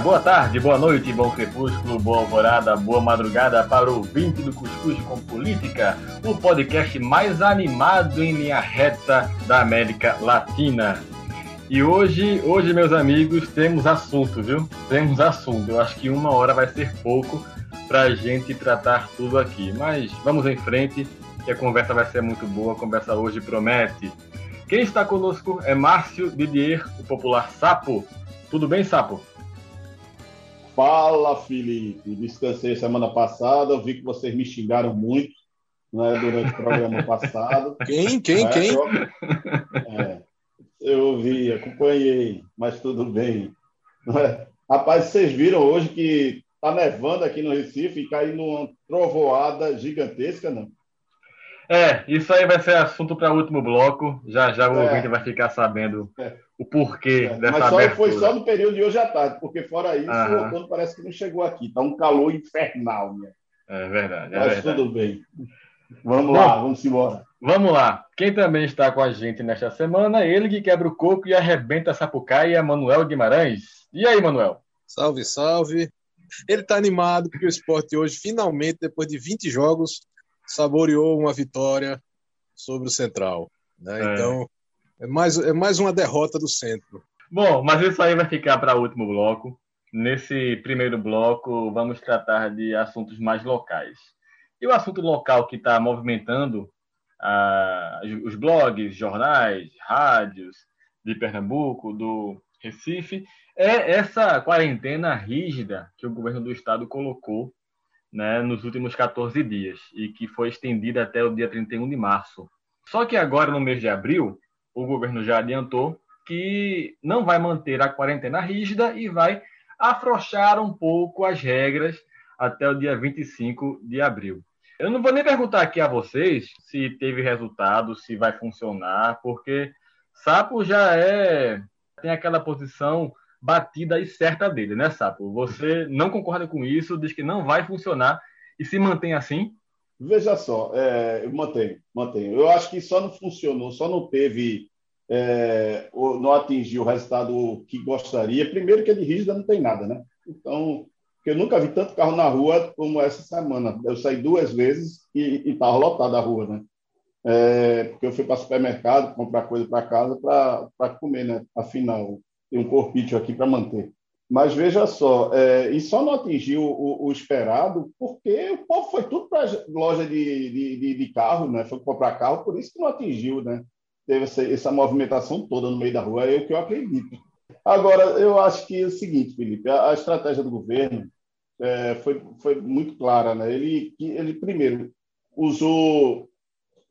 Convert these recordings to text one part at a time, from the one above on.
boa tarde, boa noite, bom crepúsculo, boa alvorada, boa madrugada para o 20 do Cuscuz com Política, o podcast mais animado em linha reta da América Latina. E hoje, hoje, meus amigos, temos assunto, viu? Temos assunto. Eu acho que uma hora vai ser pouco para a gente tratar tudo aqui. Mas vamos em frente, que a conversa vai ser muito boa. A conversa hoje promete. Quem está conosco é Márcio Didier, o popular Sapo. Tudo bem, Sapo? Fala, Felipe. Descansei semana passada. Eu vi que vocês me xingaram muito né, durante o programa passado. Quem? Quem? É, quem? Eu, é, eu vi, acompanhei, mas tudo bem. É? Rapaz, vocês viram hoje que tá nevando aqui no Recife e caindo uma trovoada gigantesca, não? É, isso aí vai ser assunto para o último bloco. Já já o é. ouvinte vai ficar sabendo é. o porquê é. dessa Mas só abertura. foi só no período de hoje à tarde, porque fora isso, Aham. o outono parece que não chegou aqui. Tá um calor infernal, né? É verdade. É Mas verdade. tudo bem. Vamos Bom, lá, vamos embora. Vamos lá. Quem também está com a gente nesta semana, ele que quebra o coco e arrebenta a sapucaia, Manuel Guimarães. E aí, Manuel? Salve, salve. Ele está animado porque o esporte hoje, finalmente, depois de 20 jogos, saboreou uma vitória sobre o Central. Né? É. Então, é mais, é mais uma derrota do centro. Bom, mas isso aí vai ficar para o último bloco. Nesse primeiro bloco, vamos tratar de assuntos mais locais. E o assunto local que está movimentando ah, os blogs, jornais, rádios de Pernambuco, do Recife, é essa quarentena rígida que o governo do estado colocou né, nos últimos 14 dias e que foi estendida até o dia 31 de março. Só que agora, no mês de abril, o governo já adiantou que não vai manter a quarentena rígida e vai afrouxar um pouco as regras até o dia 25 de abril. Eu não vou nem perguntar aqui a vocês se teve resultado, se vai funcionar, porque Sapo já é tem aquela posição batida e certa dele, né, Sapo? Você não concorda com isso, diz que não vai funcionar e se mantém assim? Veja só, é, eu mantenho, mantenho. Eu acho que só não funcionou, só não teve, é, não atingiu o resultado que gostaria. Primeiro que de rígida não tem nada, né? Então, eu nunca vi tanto carro na rua como essa semana. Eu saí duas vezes e estava lotada a rua, né? É, porque eu fui para supermercado comprar coisa para casa para comer, né? Afinal, tem um corpício aqui para manter. Mas veja só, é, e só não atingiu o, o, esperado porque o povo foi tudo para loja de, de, de, carro, né? Foi comprar carro, por isso que não atingiu, né? Teve essa, essa movimentação toda no meio da rua, é o que eu acredito. Agora, eu acho que é o seguinte, Felipe, a, a estratégia do governo é, foi, foi muito clara, né? Ele, ele primeiro usou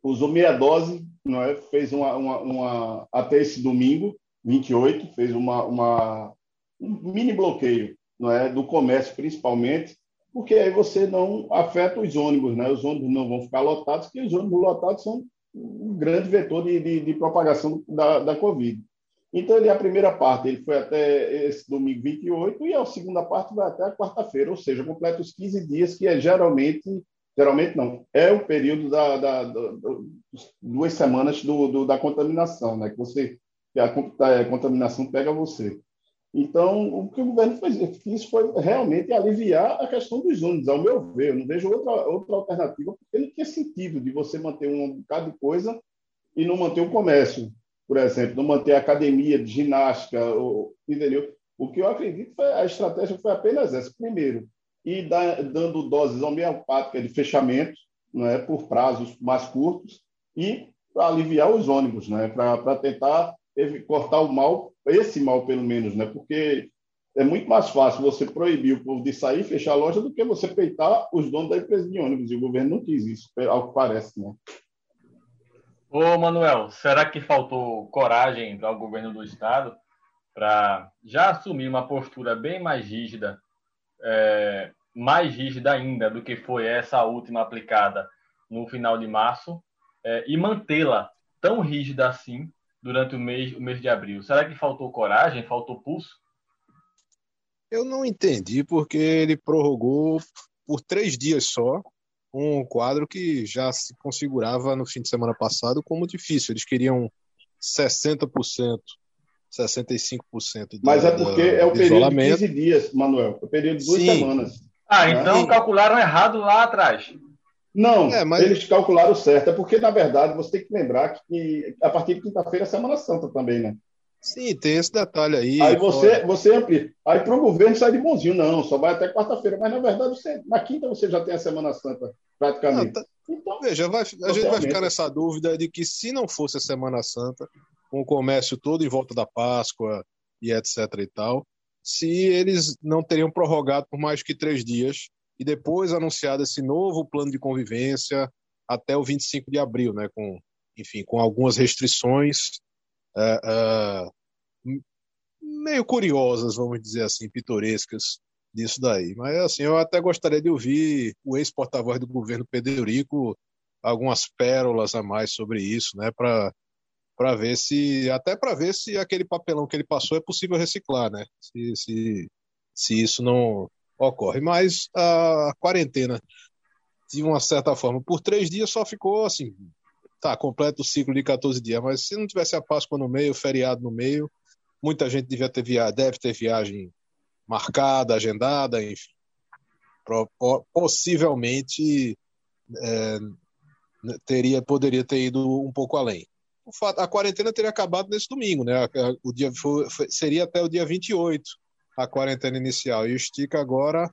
usou meia dose, não é? Fez uma, uma, uma até esse domingo 28 fez uma, uma, um mini bloqueio não é, do comércio, principalmente, porque aí você não afeta os ônibus, né? os ônibus não vão ficar lotados, porque os ônibus lotados são um grande vetor de, de, de propagação da, da Covid. Então, ele, a primeira parte ele foi até esse domingo 28 e a segunda parte vai até a quarta-feira, ou seja, completa os 15 dias, que é geralmente, geralmente não, é o período da, da, da duas semanas do, do, da contaminação, né? que você a contaminação pega você. Então, o que o governo fez, foi realmente aliviar a questão dos ônibus, ao meu ver. Eu não vejo outra, outra alternativa, porque não tinha sentido de você manter um bocado de coisa e não manter o comércio, por exemplo, não manter a academia de ginástica, ou, entendeu? O que eu acredito foi a estratégia foi apenas essa. Primeiro, e dando doses homeopáticas de fechamento, não é, por prazos mais curtos, e para aliviar os ônibus, né, para tentar cortar o mal, esse mal pelo menos, né? Porque é muito mais fácil você proibir o povo de sair, fechar a loja, do que você peitar os donos da empresa de ônibus. E o governo não quis isso, ao que parece, né? Ô, Manuel, será que faltou coragem para o governo do estado para já assumir uma postura bem mais rígida, é, mais rígida ainda do que foi essa última aplicada no final de março, é, e mantê-la tão rígida assim durante o mês, o mês de abril? Será que faltou coragem, faltou pulso? Eu não entendi porque ele prorrogou por três dias só um quadro que já se configurava no fim de semana passado como difícil. Eles queriam 60% 65% do Mas é porque é o período de 15 dias, Manuel. É o período de duas Sim. semanas. Ah, né? então calcularam errado lá atrás. Não, é, mas... eles calcularam certo. É porque, na verdade, você tem que lembrar que a partir de quinta-feira é Semana Santa também, né? Sim, tem esse detalhe aí. Aí você, você amplia. Aí para o governo sai de bonzinho, não, só vai até quarta-feira. Mas na verdade, você, na quinta você já tem a Semana Santa, praticamente. Não, tá... Então, Veja, vai, a gente vai ficar nessa dúvida de que se não fosse a Semana Santa, com o comércio todo em volta da Páscoa e etc e tal, se eles não teriam prorrogado por mais que três dias e depois anunciado esse novo plano de convivência até o 25 de abril, né, com, enfim, com algumas restrições é, é, meio curiosas, vamos dizer assim, pitorescas disso daí. Mas assim, eu até gostaria de ouvir o ex-porta-voz do governo Pedro Eurico algumas pérolas a mais sobre isso, né, para para ver se até para ver se aquele papelão que ele passou é possível reciclar, né? Se, se, se isso não ocorre. Mas a quarentena, de uma certa forma, por três dias só ficou assim, tá, completo o ciclo de 14 dias, mas se não tivesse a Páscoa no meio, feriado no meio, muita gente devia ter via... deve ter viagem marcada, agendada, enfim. Possivelmente é, teria, poderia ter ido um pouco além. Fato, a quarentena teria acabado nesse domingo, né? O dia foi, seria até o dia 28 a quarentena inicial e estica agora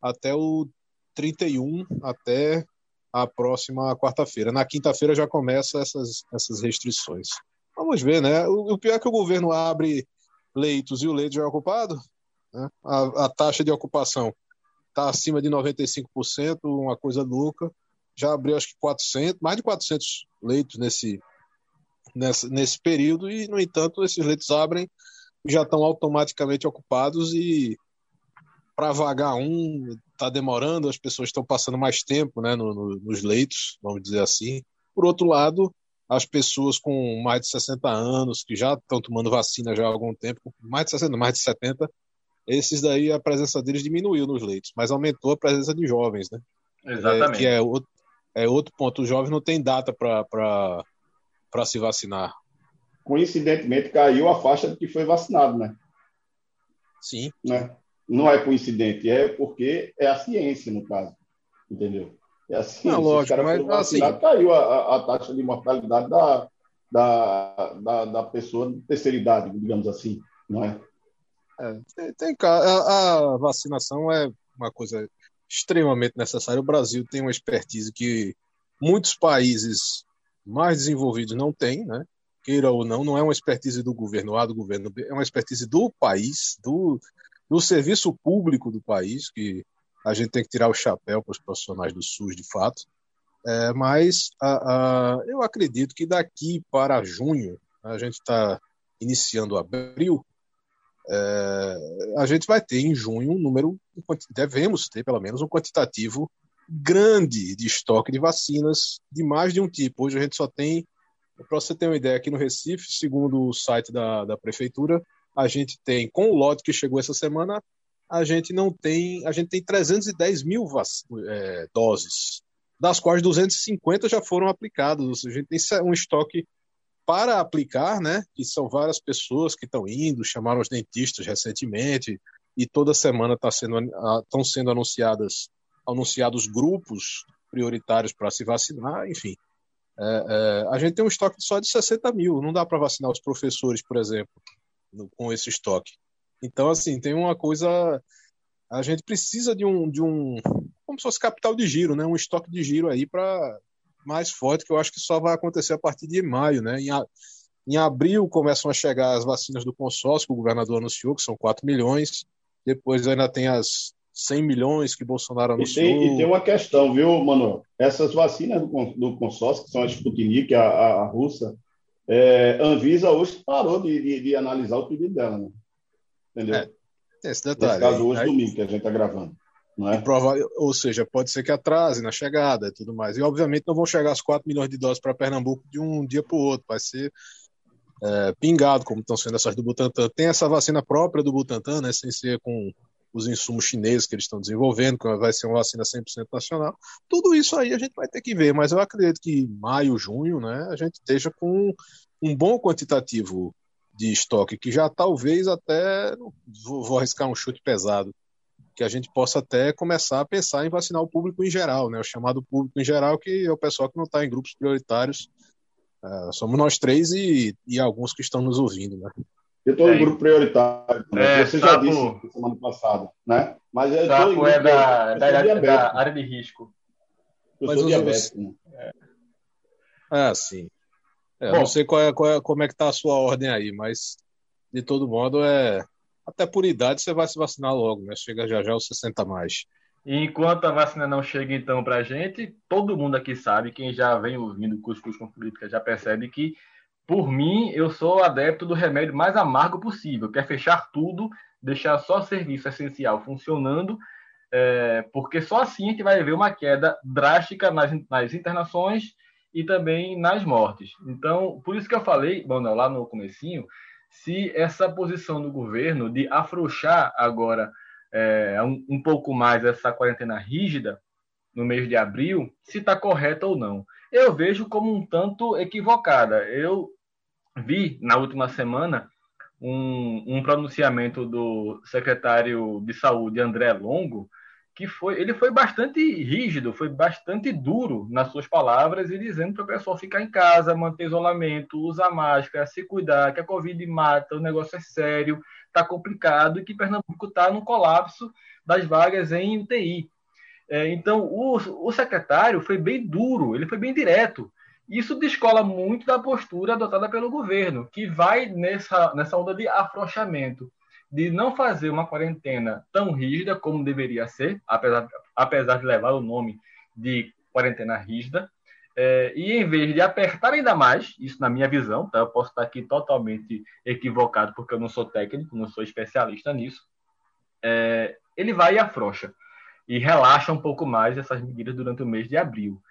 até o 31, até a próxima quarta-feira. Na quinta-feira já começa essas, essas restrições. Vamos ver, né? O, o, pior é que o governo abre leitos e o leito já é ocupado. Né? A, a taxa de ocupação está acima de 95%, uma coisa louca. Já abriu acho que 400, mais de 400 leitos nesse, nesse, nesse período e, no entanto, esses leitos abrem já estão automaticamente ocupados e para vagar um está demorando, as pessoas estão passando mais tempo né, no, no, nos leitos, vamos dizer assim. Por outro lado, as pessoas com mais de 60 anos, que já estão tomando vacina já há algum tempo, mais de 60, mais de 70, esses daí a presença deles diminuiu nos leitos, mas aumentou a presença de jovens, né? Exatamente. É, que é outro, é outro ponto. Os jovens não têm data para se vacinar. Coincidentemente, caiu a faixa de que foi vacinado, né? Sim. Né? não é coincidente, é porque é a ciência, no caso. Entendeu? É a ciência. Não, lógico, mas assim... caiu a, a, taxa de mortalidade da, da, da, da, pessoa de terceira idade, digamos assim, não é? é tem, tem, a, a vacinação é uma coisa extremamente necessária. O Brasil tem uma expertise que muitos países mais desenvolvidos não têm, né? Queira ou não, não é uma expertise do governo A, do governo B, é uma expertise do país, do, no serviço público do país, que a gente tem que tirar o chapéu para os profissionais do SUS, de fato. É, mas a, a, eu acredito que daqui para junho, a gente está iniciando abril, é, a gente vai ter em junho um número, devemos ter pelo menos um quantitativo grande de estoque de vacinas de mais de um tipo. Hoje a gente só tem, para você ter uma ideia, aqui no Recife, segundo o site da, da prefeitura, a gente tem, com o lote que chegou essa semana, a gente não tem, a gente tem 310 mil é, doses, das quais 250 já foram aplicadas, ou seja, a gente tem um estoque para aplicar, né, que são várias pessoas que estão indo, chamaram os dentistas recentemente, e toda semana tá sendo, estão sendo anunciadas, anunciados grupos prioritários para se vacinar, enfim. É, é, a gente tem um estoque só de 60 mil, não dá para vacinar os professores, por exemplo no, com esse estoque. Então, assim, tem uma coisa. A gente precisa de um, de um. Como se fosse capital de giro, né? Um estoque de giro aí para mais forte, que eu acho que só vai acontecer a partir de maio, né? Em, em abril começam a chegar as vacinas do consórcio, que o governador anunciou, que são 4 milhões. Depois ainda tem as 100 milhões que Bolsonaro anunciou. E tem, e tem uma questão, viu, Manoel? Essas vacinas do, do consórcio, que são a Sputnik, a, a, a russa, é, Anvisa hoje parou de, de, de, analisar o pedido dela, né? Entendeu? É, esse detalhe. Nesse caso, hoje, aí, domingo, que a gente está gravando. Não é? Prova, ou seja, pode ser que atrase na chegada e tudo mais. E, obviamente, não vão chegar as 4 milhões de doses para Pernambuco de um dia para o outro. Vai ser é, pingado, como estão sendo essas do Butantan. Tem essa vacina própria do Butantan, né, sem ser com os insumos chineses que eles estão desenvolvendo, que vai ser uma vacina 100% nacional. Tudo isso aí a gente vai ter que ver, mas eu acredito que maio, junho, né, a gente esteja com um bom quantitativo de estoque, que já talvez até, vou, vou arriscar um chute pesado, que a gente possa até começar a pensar em vacinar o público em geral, né? O chamado público em geral, que é o pessoal que não está em grupos prioritários. Uh, somos nós três e, e alguns que estão nos ouvindo, né? Eu estou em grupo prioritário, né? é, você já disse semana passada, né? Mas eu estou é da, da, área, da, área de risco. Eu Mas sou diabético. Né? É. Ah, sim. É, Bom, não sei qual é, qual é, como é que está a sua ordem aí, mas de todo modo é até por idade você vai se vacinar logo, né? Chega já já os 60 mais. enquanto a vacina não chega então para a gente, todo mundo aqui sabe, quem já vem ouvindo Cuscuz com Política já percebe que, por mim, eu sou adepto do remédio mais amargo possível, que é fechar tudo, deixar só serviço essencial funcionando, é, porque só assim a gente vai ver uma queda drástica nas, nas internações e também nas mortes. Então, por isso que eu falei, Manuel, lá no comecinho, se essa posição do governo de afrouxar agora é, um, um, pouco mais essa quarentena rígida no mês de abril, se está correta ou não. Eu vejo como um tanto equivocada. Eu vi na última semana um, um pronunciamento do secretário de saúde, André Longo, que foi, ele foi bastante rígido, foi bastante duro nas suas palavras e dizendo para o pessoal ficar em casa, manter isolamento, usar máscara, se cuidar, que a Covid mata, o negócio é sério, está complicado e que Pernambuco está no colapso das vagas em UTI. É, então, o, o secretário foi bem duro, ele foi bem direto. Isso descola muito da postura adotada pelo governo, que vai nessa, nessa onda de afrouxamento de não fazer uma quarentena tão rígida como deveria ser, apesar, apesar de levar o nome de quarentena rígida, é, e em vez de apertar ainda mais, isso na minha visão, tá? eu posso estar aqui totalmente equivocado porque eu não sou técnico, não sou especialista nisso, é, ele vai e afrouxa e relaxa um pouco mais essas medidas durante o mês de abril.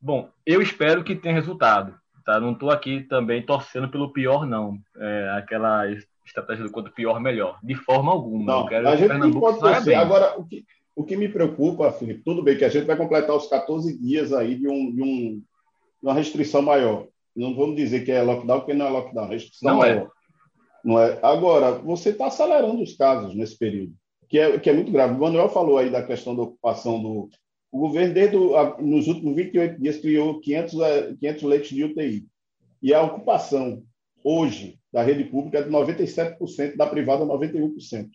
Bom, eu espero que tenha resultado. Tá? Não estou aqui também torcendo pelo pior, não. É, aquela estratégia do quanto pior, melhor. De forma alguma. Não, a gente não pode torcer. Agora, o que, o que me preocupa, Felipe, tudo bem que a gente vai completar os 14 dias aí de, um, de, um, uma restrição maior. Não vamos dizer que é lockdown, porque não é lockdown, é restrição não é. maior. É. Não é? Agora, você está acelerando os casos nesse período, que é, que é muito grave. O Manuel falou aí da questão da ocupação do. O governo, desde o, nos últimos 28 dias, criou 500, 500 leitos de UTI. E a ocupação hoje da rede pública é de 97%, da privada 91%.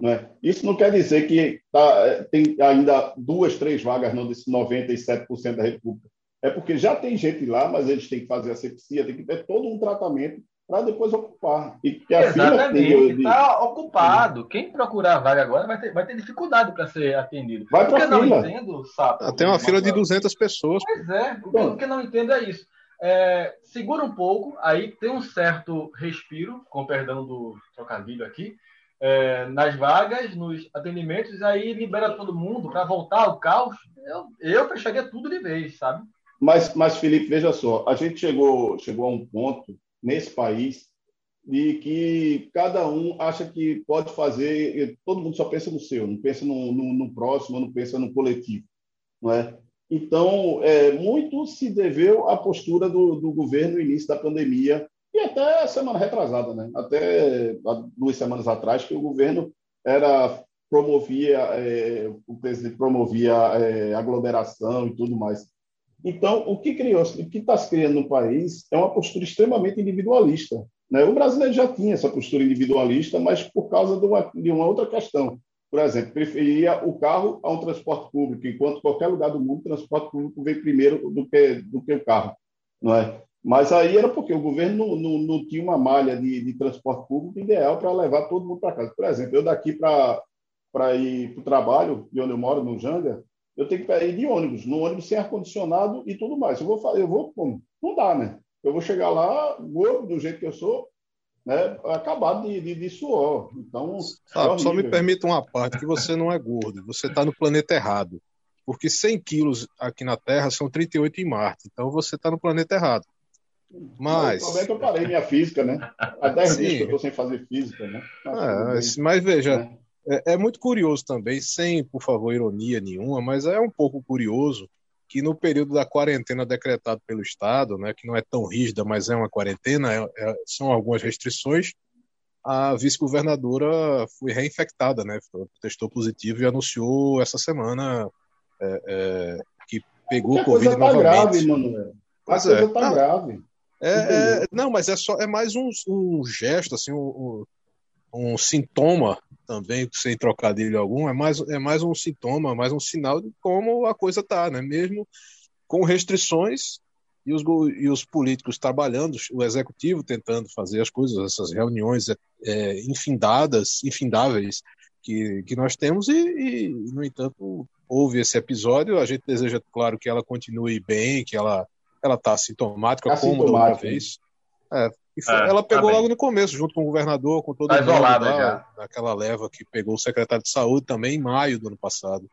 Né? Isso não quer dizer que tá, tem ainda duas, três vagas não desses 97% da rede pública. É porque já tem gente lá, mas eles têm que fazer a sepsia, tem que ter todo um tratamento para depois ocupar. E que a Exatamente, está ocupado. Quem procurar a vaga agora vai ter, vai ter dificuldade para ser atendido. Vai para não entendo, sapo. Ah, tem uma fila de 200 pessoas. Pois é, o que, o que eu não entendo é isso é, segura um pouco, aí tem um certo respiro, com perdão do trocadilho aqui, é, nas vagas, nos atendimentos, aí libera todo mundo para voltar ao caos. Eu, eu fecharia tudo de vez, sabe? Mas, mas, Felipe, veja só, a gente chegou, chegou a um ponto nesse país de que cada um acha que pode fazer, todo mundo só pensa no seu, não pensa no, no, no próximo, não pensa no coletivo, não é? Então, é, muito se deveu à postura do, do, governo no início da pandemia e até semana retrasada, né? até duas semanas atrás, que o governo era promovia, é, o presidente promovia é, aglomeração e tudo mais. Então, o que criou, o que está se criando no país é uma postura extremamente individualista. Né? O brasileiro já tinha essa postura individualista, mas por causa de uma, de uma outra questão por exemplo, preferia o carro a um transporte público, enquanto qualquer lugar do mundo o transporte público vem primeiro do que, do que o carro, não é? Mas aí era porque o governo não, não, não tinha uma malha de, de transporte público ideal para levar todo mundo para casa. Por exemplo, eu daqui para ir para o trabalho, de onde eu moro, no Janga, eu tenho que ir de ônibus, no ônibus sem ar-condicionado e tudo mais. Eu vou, eu vou? Não dá, né? Eu vou chegar lá, gordo, do jeito que eu sou, né, acabado de, de, de suor. Então, é só me permita uma parte, que você não é gordo, você está no planeta errado. Porque 100 quilos aqui na Terra são 38 em Marte. Então você está no planeta errado. Mas. O problema é que eu parei minha física, né? Há 10 dias que eu estou sem fazer física, né? Mas, é, mas veja, é. É, é muito curioso também, sem, por favor, ironia nenhuma, mas é um pouco curioso que no período da quarentena decretado pelo Estado, né, que não é tão rígida, mas é uma quarentena, é, é, são algumas restrições, a vice-governadora foi reinfectada, né, testou positivo e anunciou essa semana é, é que pegou a Covid coisa tá novamente. grave, Manuel. A Pois coisa é. tá grave. É, Entendeu? é- não, mas é só é mais um, um gesto, assim, um, um, um sintoma também, sem trocadilho algum, é mais, é mais um sintoma, mais um sinal de como a coisa tá, né? Mesmo com restrições e os, e os políticos trabalhando, o executivo tentando fazer as coisas, essas reuniões é, infindadas, infindáveis que, que nós temos e, e, no entanto, houve esse episódio. A gente deseja, claro, que ela continue bem, que ela ela está sintomática, como da outra vez. É, foi- É, ela pegou tá logo no começo, junto com o governador, com todo Tá mundo isolada lá, já. naquela leva que pegou o secretário de saúde também em maio do ano passado.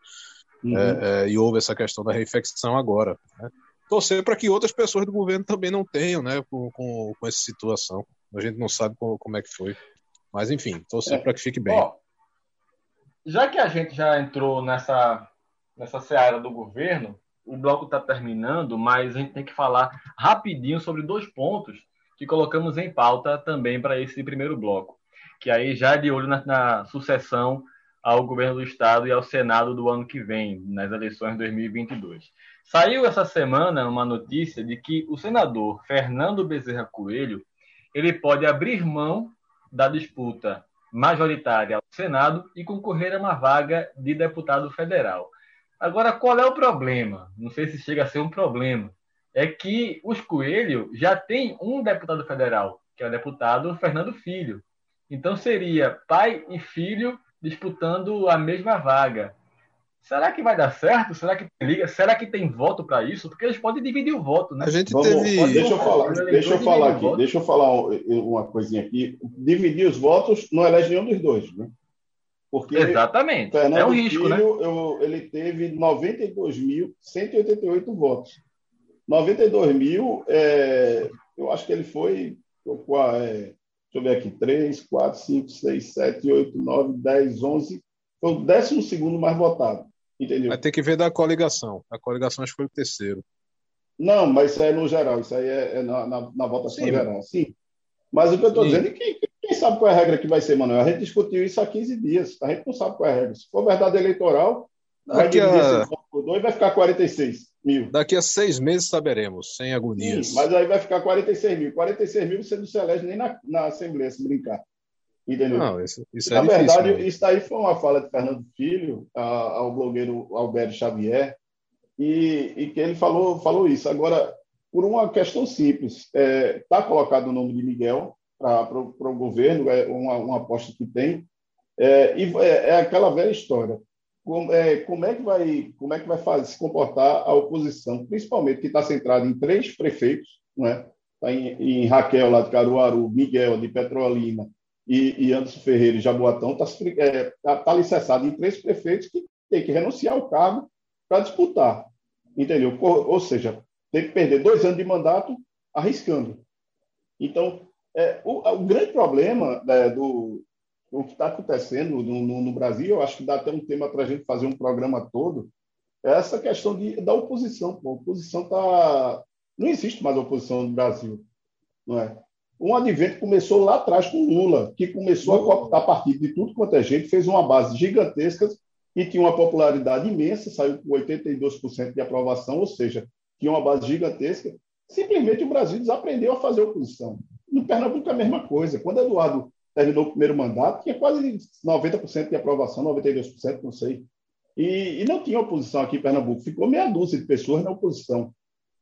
Uhum. É, é, e houve essa questão da reinfecção agora. Né? Torcer para que outras pessoas do governo também não tenham, né, com, com, com essa situação. A gente não sabe como, como é que foi. Mas, enfim, torcer É. para que fique bem. Ó, já que a gente já entrou nessa, nessa seara do governo, o bloco está terminando, mas a gente tem que falar rapidinho sobre dois pontos que colocamos em pauta também para esse primeiro bloco, que aí já é de olho na, na sucessão ao governo do estado e ao Senado do ano que vem, nas eleições de 2022. Saiu essa semana uma notícia de que o senador Fernando Bezerra Coelho ele pode abrir mão da disputa majoritária ao Senado e concorrer a uma vaga de deputado federal. Agora, qual é o problema? Não sei se chega a ser um problema. É que os Coelho já tem um deputado federal, que é o deputado Fernando Filho. Então seria pai e filho disputando a mesma vaga. Será que vai dar certo? Será que tem liga? Será que tem voto para isso? Porque eles podem dividir o voto, né? A gente Vamos, teve. deixa eu falar, deixa eu falar aqui, voto. deixa eu falar um- uma coisinha aqui. Dividir os votos não elege nenhum dos dois, né? Porque Exatamente. Fernando é um risco, Filho, né? eu- ele teve 92.188 votos. 92 mil, é, eu acho que ele foi, é, deixa eu ver aqui, 3, 4, 5, 6, 7, 8, 9, 10, 11, foi o 12 segundo mais votado, entendeu? Vai ter que ver da coligação. A coligação acho que foi o terceiro. Não, mas isso aí é no geral, isso aí é, é na, na, na votação Sim. geral, sim. Mas o que eu estou dizendo é que quem sabe qual é a regra que vai ser, Manuel? A gente discutiu isso há 15 dias, a gente não sabe qual é a regra. Se for verdade eleitoral, vai dividir a, esse por dois, vai ficar 46 mil. daqui a seis meses saberemos, sem agonias. Sim, mas aí vai ficar 46 mil. 46 mil você não se elege nem na, na Assembleia, se brincar. Entendeu? Não, isso, isso Na é verdade, né? isso daí foi uma fala de Fernando Filho a- ao blogueiro Alberto Xavier, e, e que ele falou, falou isso. Agora, por uma questão simples, está colocado o nome de Miguel para o governo, é uma, uma aposta que tem, é, e é, é aquela velha história. Como é, como é que vai, como é que vai fazer, se comportar a oposição, principalmente que está centrada em três prefeitos, é? Tá em, em Raquel, lá de Caruaru, Miguel, de Petrolina, e, e Anderson Ferreira e Jaboatão está é, tá, tá alicerçado em três prefeitos que tem que renunciar ao cargo para disputar. Entendeu? Ou, ou seja, tem que perder dois anos de mandato arriscando. Então, é, o, o grande problema né, do o que está acontecendo no, no, no, Brasil, eu acho que dá até um tema para a gente fazer um programa todo, é essa questão de, da oposição. Pô. A oposição está. Não existe mais oposição no Brasil. Não é? Um advento começou lá atrás com Lula, que começou a cooptar a partir de tudo quanto é gente, fez uma base gigantesca e tinha uma popularidade imensa, saiu com 82% de aprovação, ou seja, tinha uma base gigantesca. Simplesmente o Brasil desaprendeu a fazer oposição. No Pernambuco é a mesma coisa. Quando Eduardo terminou o primeiro mandato, tinha quase 90% de aprovação, 92%, não sei. E, e, não tinha oposição aqui em Pernambuco. Ficou meia dúzia de pessoas na oposição.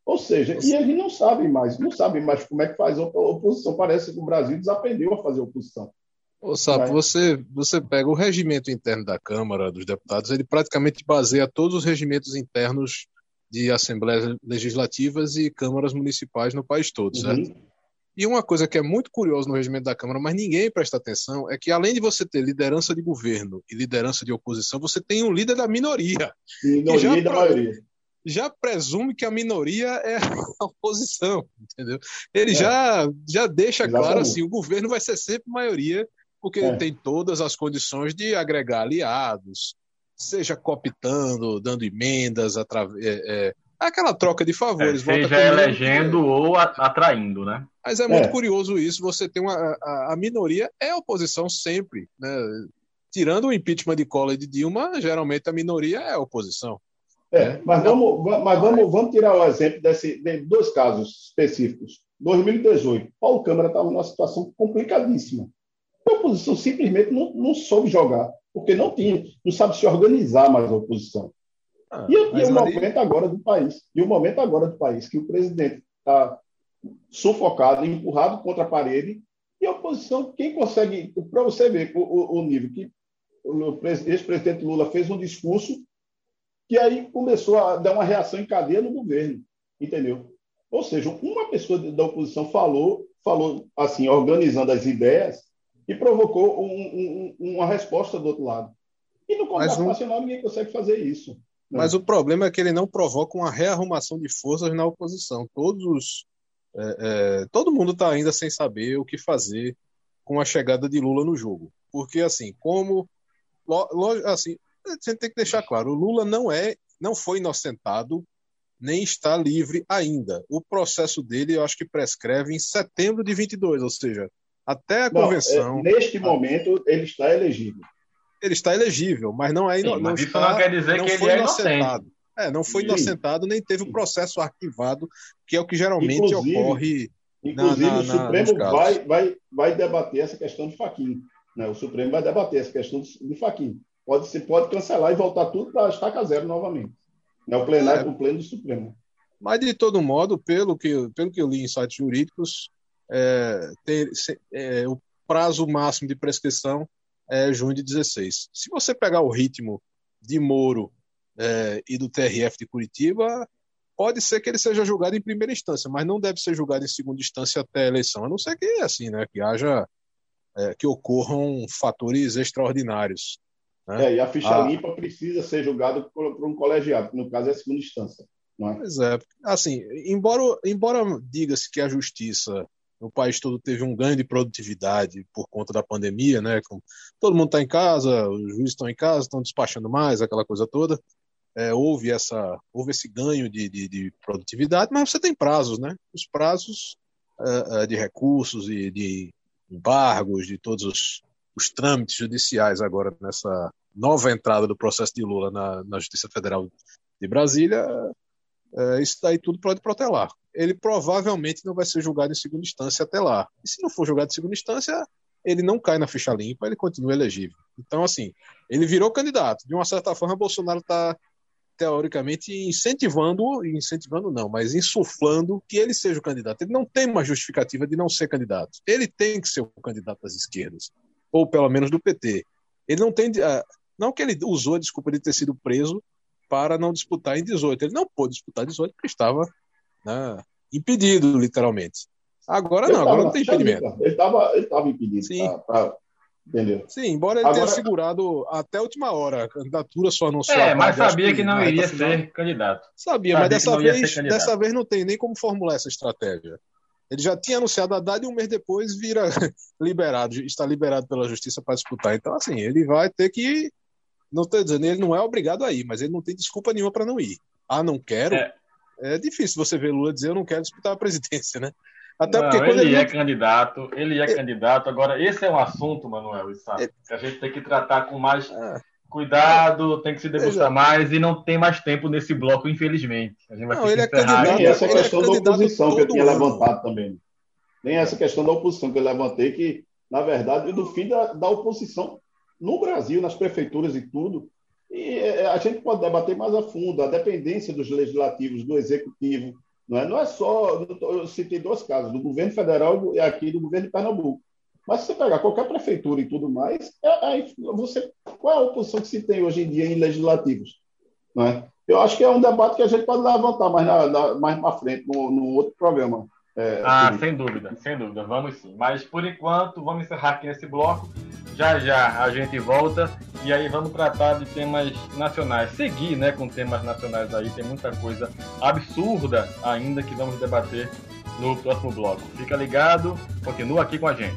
Ou seja, e eles não sabem mais, não sabem mais como é que faz a oposição. Parece que o Brasil desaprendeu a fazer oposição. Ô, Sapo, você, você pega o regimento interno da Câmara dos Deputados, ele praticamente baseia todos os regimentos internos de assembleias legislativas e câmaras municipais no país todo, certo? Uhum. E uma coisa que é muito curiosa no regimento da Câmara, mas ninguém presta atenção, é que além de você ter liderança de governo e liderança de oposição, você tem um líder da minoria. Minoria já, da maioria. Já presume que a minoria é a oposição, entendeu? Ele é. já, já deixa Exatamente. claro assim, o governo vai ser sempre maioria, porque é. tem todas as condições de agregar aliados, seja cooptando, dando emendas, é, aquela troca de favores. É, seja elegendo ou atraindo, né? Mas é muito é. curioso isso. Você tem uma. A, a, minoria é oposição sempre. Né? Tirando o impeachment de Collor e de Dilma, geralmente a minoria é oposição. É, mas vamos, mas vamos, vamos tirar o exemplo desse, de dois casos específicos. 2018, Paulo Câmara estava numa situação complicadíssima. A oposição simplesmente não, não soube jogar, porque não tinha, não sabe se organizar mais a oposição. Ah, e, e o momento agora do país, e o momento agora do país, que o presidente está sufocado, empurrado contra a parede, e a oposição, quem consegue, para você ver o, o, o nível que o ex-presidente Lula fez um discurso que aí começou a dar uma reação em cadeia no governo, entendeu? Ou seja, uma pessoa da oposição falou, falou assim, organizando as ideias e provocou um, um, uma resposta do outro lado. E no Congresso não... Nacional ninguém consegue fazer isso. Né? Mas o problema é que ele não provoca uma rearrumação de forças na oposição. Todos, é, é, todo mundo está ainda sem saber o que fazer com a chegada de Lula no jogo. Porque, assim, como. Assim, a gente tem que deixar claro: o Lula não é, não foi inocentado, nem está livre ainda. O processo dele, eu acho que prescreve em setembro de 22, ou seja, até a não, convenção. É, neste momento, ele está elegível. Ele está elegível, mas não é Sim, não, está, não quer dizer não que ele é inocentado. É, não foi Sim. inocentado, nem teve o processo arquivado, que é o que geralmente inclusive, ocorre. Inclusive, na, na, o Supremo vai, vai, vai debater essa questão de Faquinha. Né? O Supremo vai debater essa questão de Faquinha. Pode, se pode cancelar e voltar tudo para estaca zero novamente. É o plenário, é. o pleno do Supremo. Mas, de todo modo, pelo que, pelo que eu li em sites jurídicos, é, ter, é, o prazo máximo de prescrição é junho de 16. Se você pegar o ritmo de Moro é, e do TRF de Curitiba, pode ser que ele seja julgado em primeira instância, mas não deve ser julgado em segunda instância até a eleição, a não ser que assim, né, que haja é, que ocorram fatores extraordinários. Né? É, e a ficha ah. limpa precisa ser julgada por, por, um colegiado, que no caso é a segunda instância. Não é? Pois é, assim, embora, embora diga-se que a justiça no país todo teve um ganho de produtividade por conta da pandemia, né? Todo mundo está em casa, os juízes estão em casa, estão despachando mais, aquela coisa toda. É, houve essa, houve esse ganho de, de, de, produtividade, mas você tem prazos, né? Os prazos é de recursos e de embargos, de todos os, os trâmites judiciais agora nessa nova entrada do processo de Lula na, na Justiça Federal de Brasília, é, isso daí tudo pode protelar. Ele provavelmente não vai ser julgado em segunda instância até lá. E se não for julgado em segunda instância, ele não cai na ficha limpa, ele continua elegível. Então, assim, ele virou candidato. De uma certa forma, Bolsonaro está teoricamente incentivando, incentivando não, mas insuflando que ele seja o candidato. Ele não tem uma justificativa de não ser candidato. Ele tem que ser o candidato das esquerdas ou pelo menos do PT. Ele não tem. Ah, não que ele usou a desculpa de ter sido preso para não disputar em 18. Ele não pôde disputar 18 porque estava né, impedido, literalmente. Agora não, agora não tem impedimento. Ele estava ele tava impedido. Sim. Pra, pra, entendeu? Sim, embora ele agora... tenha segurado até a última hora. A candidatura só anunciou. É, mas sabia que, que não iria ser candidato. Sabia, sabia mas dessa vez, dessa vez não tem nem como formular essa estratégia. Ele já tinha anunciado a data e um mês depois vira liberado, está liberado pela justiça para disputar. Então, assim, ele vai ter que. Não estou dizendo, ele não é obrigado a ir, mas ele não tem desculpa nenhuma para não ir. Ah, não quero. É. é. difícil você ver Lula dizer eu não quero disputar a presidência, né? Até não, porque ele, ele, é candidato, ele é, é, candidato. Agora, esse é um assunto, Manuel, é... que a gente tem que tratar com mais. Ah cuidado, tem que se debruçar mais e não tem mais tempo nesse bloco, infelizmente. A gente vai não, ele é candidato, e essa questão é da oposição que eu tinha levantado também. Tem essa questão da oposição que eu levantei, que, na verdade, do fim da, da oposição no Brasil, nas prefeituras e tudo, e é, a gente pode debater mais a fundo a dependência dos legislativos, do executivo. Não é, não é só, eu citei dois casos, do governo federal e aqui do governo de Pernambuco. Mas se você pegar qualquer prefeitura e tudo mais, é, é, você, qual é a oposição que se tem hoje em dia em legislativos? Né? Eu acho que é um debate que a gente pode levantar mais, na, na, mais para frente, no, no, outro programa. É, ah, assim. sem dúvida, sem dúvida, vamos sim. Mas por enquanto, vamos encerrar aqui nesse bloco. Já já a gente volta e aí vamos tratar de temas nacionais. Seguir né, com temas nacionais aí, tem muita coisa absurda ainda que vamos debater no próximo bloco. Fica ligado, continua aqui com a gente.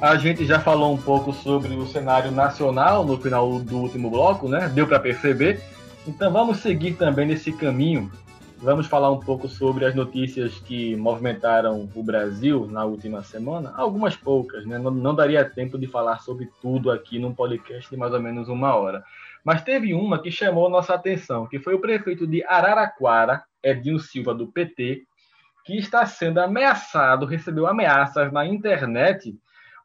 A gente já falou um pouco sobre o cenário nacional no final do último bloco, né? Deu para perceber. Então vamos seguir também nesse caminho. Vamos falar um pouco sobre as notícias que movimentaram o Brasil na última semana. Algumas poucas, né? Não, não daria tempo de falar sobre tudo aqui num podcast de mais ou menos uma hora. Mas teve uma que chamou nossa atenção, que foi o prefeito de Araraquara, Edinho Silva, do PT, que está sendo ameaçado, recebeu ameaças na internet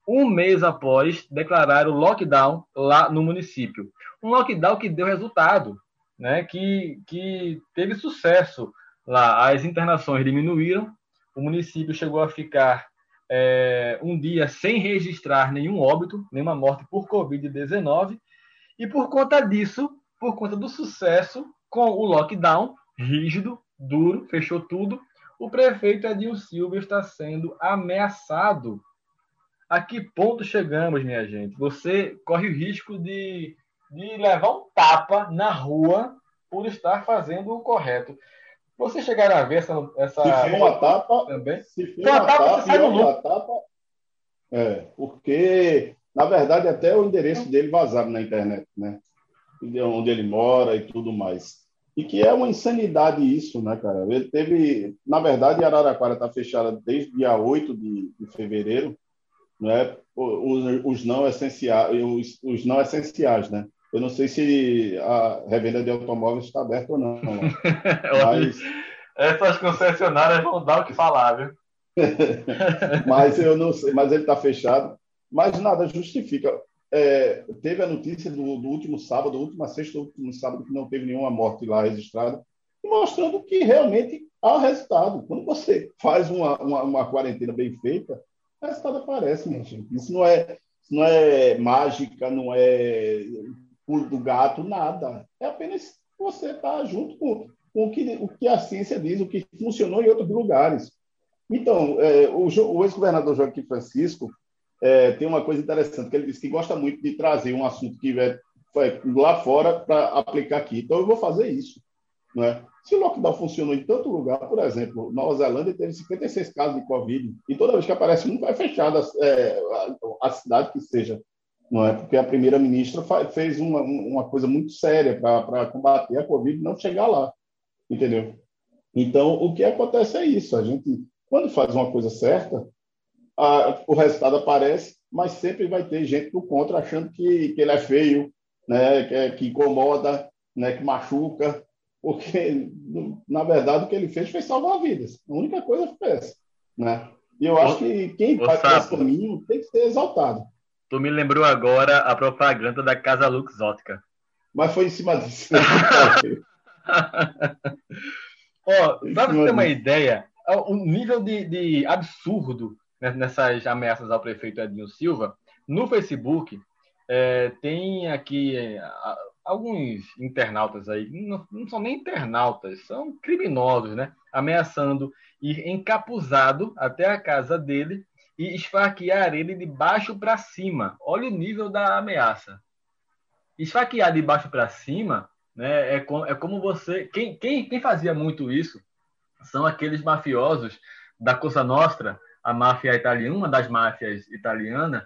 um mês após declarar o lockdown lá no município. Um lockdown que deu resultado, né? que, que teve sucesso lá. As internações diminuíram, o município chegou a ficar é, um dia sem registrar nenhum óbito, nenhuma morte por Covid-19, e por conta disso, por conta do sucesso com o lockdown rígido, duro, fechou tudo, o prefeito Edil Silva está sendo ameaçado. A que ponto chegamos, minha gente? Você corre o risco de, de levar um tapa na rua por estar fazendo o correto. Você chegaram a ver essa. essa se for uma tapa. Também? Se for uma, tapa, tapa, você sai no tapa. É, porque, na verdade, até o endereço dele vazado na internet, né? Onde ele mora e tudo mais. E que é uma insanidade isso, né, cara? Ele teve, na verdade, Araraquara está fechada desde dia 8 de, de fevereiro, né? Os, os, não essenciais, os, os, não essenciais, né? Eu não sei se a revenda de automóveis está aberta ou não. mas... Essas concessionárias vão dar o que falar, viu? mas eu não sei, mas ele está fechado. Mas nada justifica é, teve a notícia do, do, último sábado, última sexta, último sábado, que não teve nenhuma morte lá registrada, mostrando que realmente há resultado. Quando você faz uma, uma, uma quarentena bem feita, o resultado aparece, minha gente. Isso não é, isso não é mágica, não é pulo do gato, nada. É apenas você estar tá junto com, com o, que, o que a ciência diz, o que funcionou em outros lugares. Então, é, o, o ex-governador Joaquim Francisco, é, tem uma coisa interessante, que ele disse que gosta muito de trazer um assunto que é, lá fora para aplicar aqui. Então, eu vou fazer isso. Né? Se o lockdown funcionou em tanto lugar, por exemplo, Nova Zelândia teve 56 casos de Covid, e toda vez que aparece um, vai fechada é, a, a, cidade que seja. Não é? Porque a primeira-ministra fez uma, uma coisa muito séria para combater a Covid e não chegar lá. Entendeu? Então, o que acontece é isso. A gente, quando faz uma coisa certa, a, o resultado aparece, mas sempre vai ter gente do contra achando que, que ele é feio, né, que, é, que incomoda, né, que machuca, porque, na verdade, o que ele fez foi salvar vidas. A única coisa foi essa. Né? E eu acho que quem vai por esse caminho tem que ser exaltado. Tu me lembrou agora a propaganda da Casa Luxótica. Mas foi em cima disso. Ó, oh, para você ter uma ideia, o nível de, de absurdo né, nessas ameaças ao prefeito Edinho Silva, no Facebook é, tem aqui é, alguns internautas aí, não, não, são nem internautas, são criminosos, né? Ameaçando ir encapuzado até a casa dele e esfaquear ele de baixo para cima. Olha o nível da ameaça. Esfaquear de baixo para cima né, é, com, é como você. Quem, quem, quem fazia muito isso são aqueles mafiosos da Cosa Nostra a máfia italiana, uma das máfias italianas,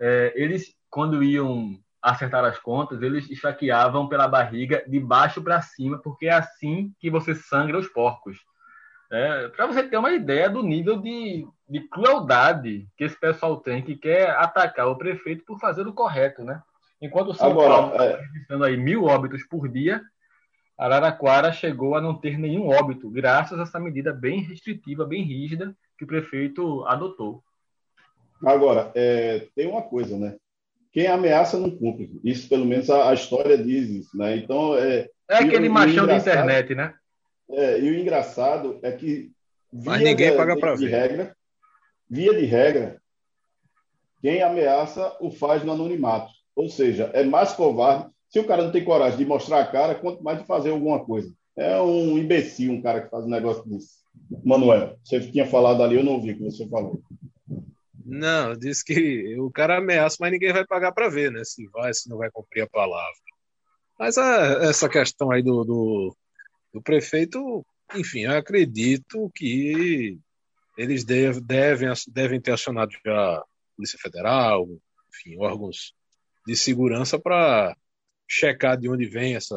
é, eles, quando iam acertar as contas, eles esfaqueavam pela barriga de baixo para cima, porque é assim que você sangra os porcos. É, para você ter uma ideia do nível de, de crueldade que esse pessoal tem, que quer atacar o prefeito por fazer o correto, né? Enquanto o São Agora, Paulo está é... registrando aí mil óbitos por dia, Araraquara chegou a não ter nenhum óbito, graças a essa medida bem restritiva, bem rígida, que o prefeito adotou. Agora, é, tem uma coisa, né? Quem ameaça não cumpre. Isso, pelo menos, a, a história diz isso, né? Então, é... É aquele machão da internet, né? É, e o engraçado é que... Mas ninguém paga para ver. Regra, via de regra, quem ameaça o faz no anonimato. Ou seja, é mais covarde. Se o cara não tem coragem de mostrar a cara, quanto mais de fazer alguma coisa. É um imbecil um cara que faz um negócio desse. Manuel, você tinha falado ali, eu não ouvi o que você falou. Não, disse que o cara ameaça, mas ninguém vai pagar para ver, né? Se vai, se não vai cumprir a palavra. Mas a, essa questão aí do, do, do, prefeito, enfim, eu acredito que eles devem, devem, devem ter acionado já Polícia Federal, enfim, órgãos de segurança para checar de onde vem essa.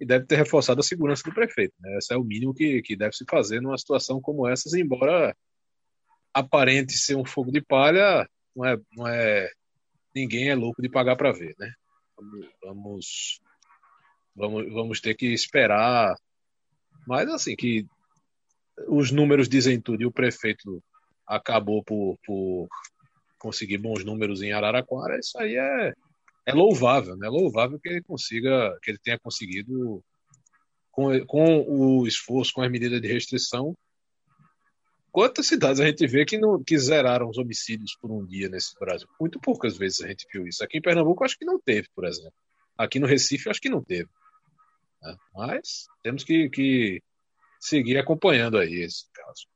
E deve ter reforçado a segurança do prefeito. Né? Esse é o mínimo que, que deve se fazer numa situação como essa, embora aparente ser um fogo de palha, não é, não é ninguém é louco de pagar para ver, né? Vamos, vamos, vamos ter que esperar. Mas assim que os números dizem tudo e o prefeito acabou por, por conseguir bons números em Araraquara, isso aí é, é louvável, né? É louvável que ele consiga, que ele tenha conseguido com, com o esforço, com as medidas de restrição. Quantas cidades a gente vê que, não, que zeraram os homicídios por um dia nesse Brasil? Muito poucas vezes a gente viu isso. Aqui em Pernambuco, acho que não teve, por exemplo. Aqui no Recife, acho que não teve. Né? Mas temos que, que seguir acompanhando aí esse caso.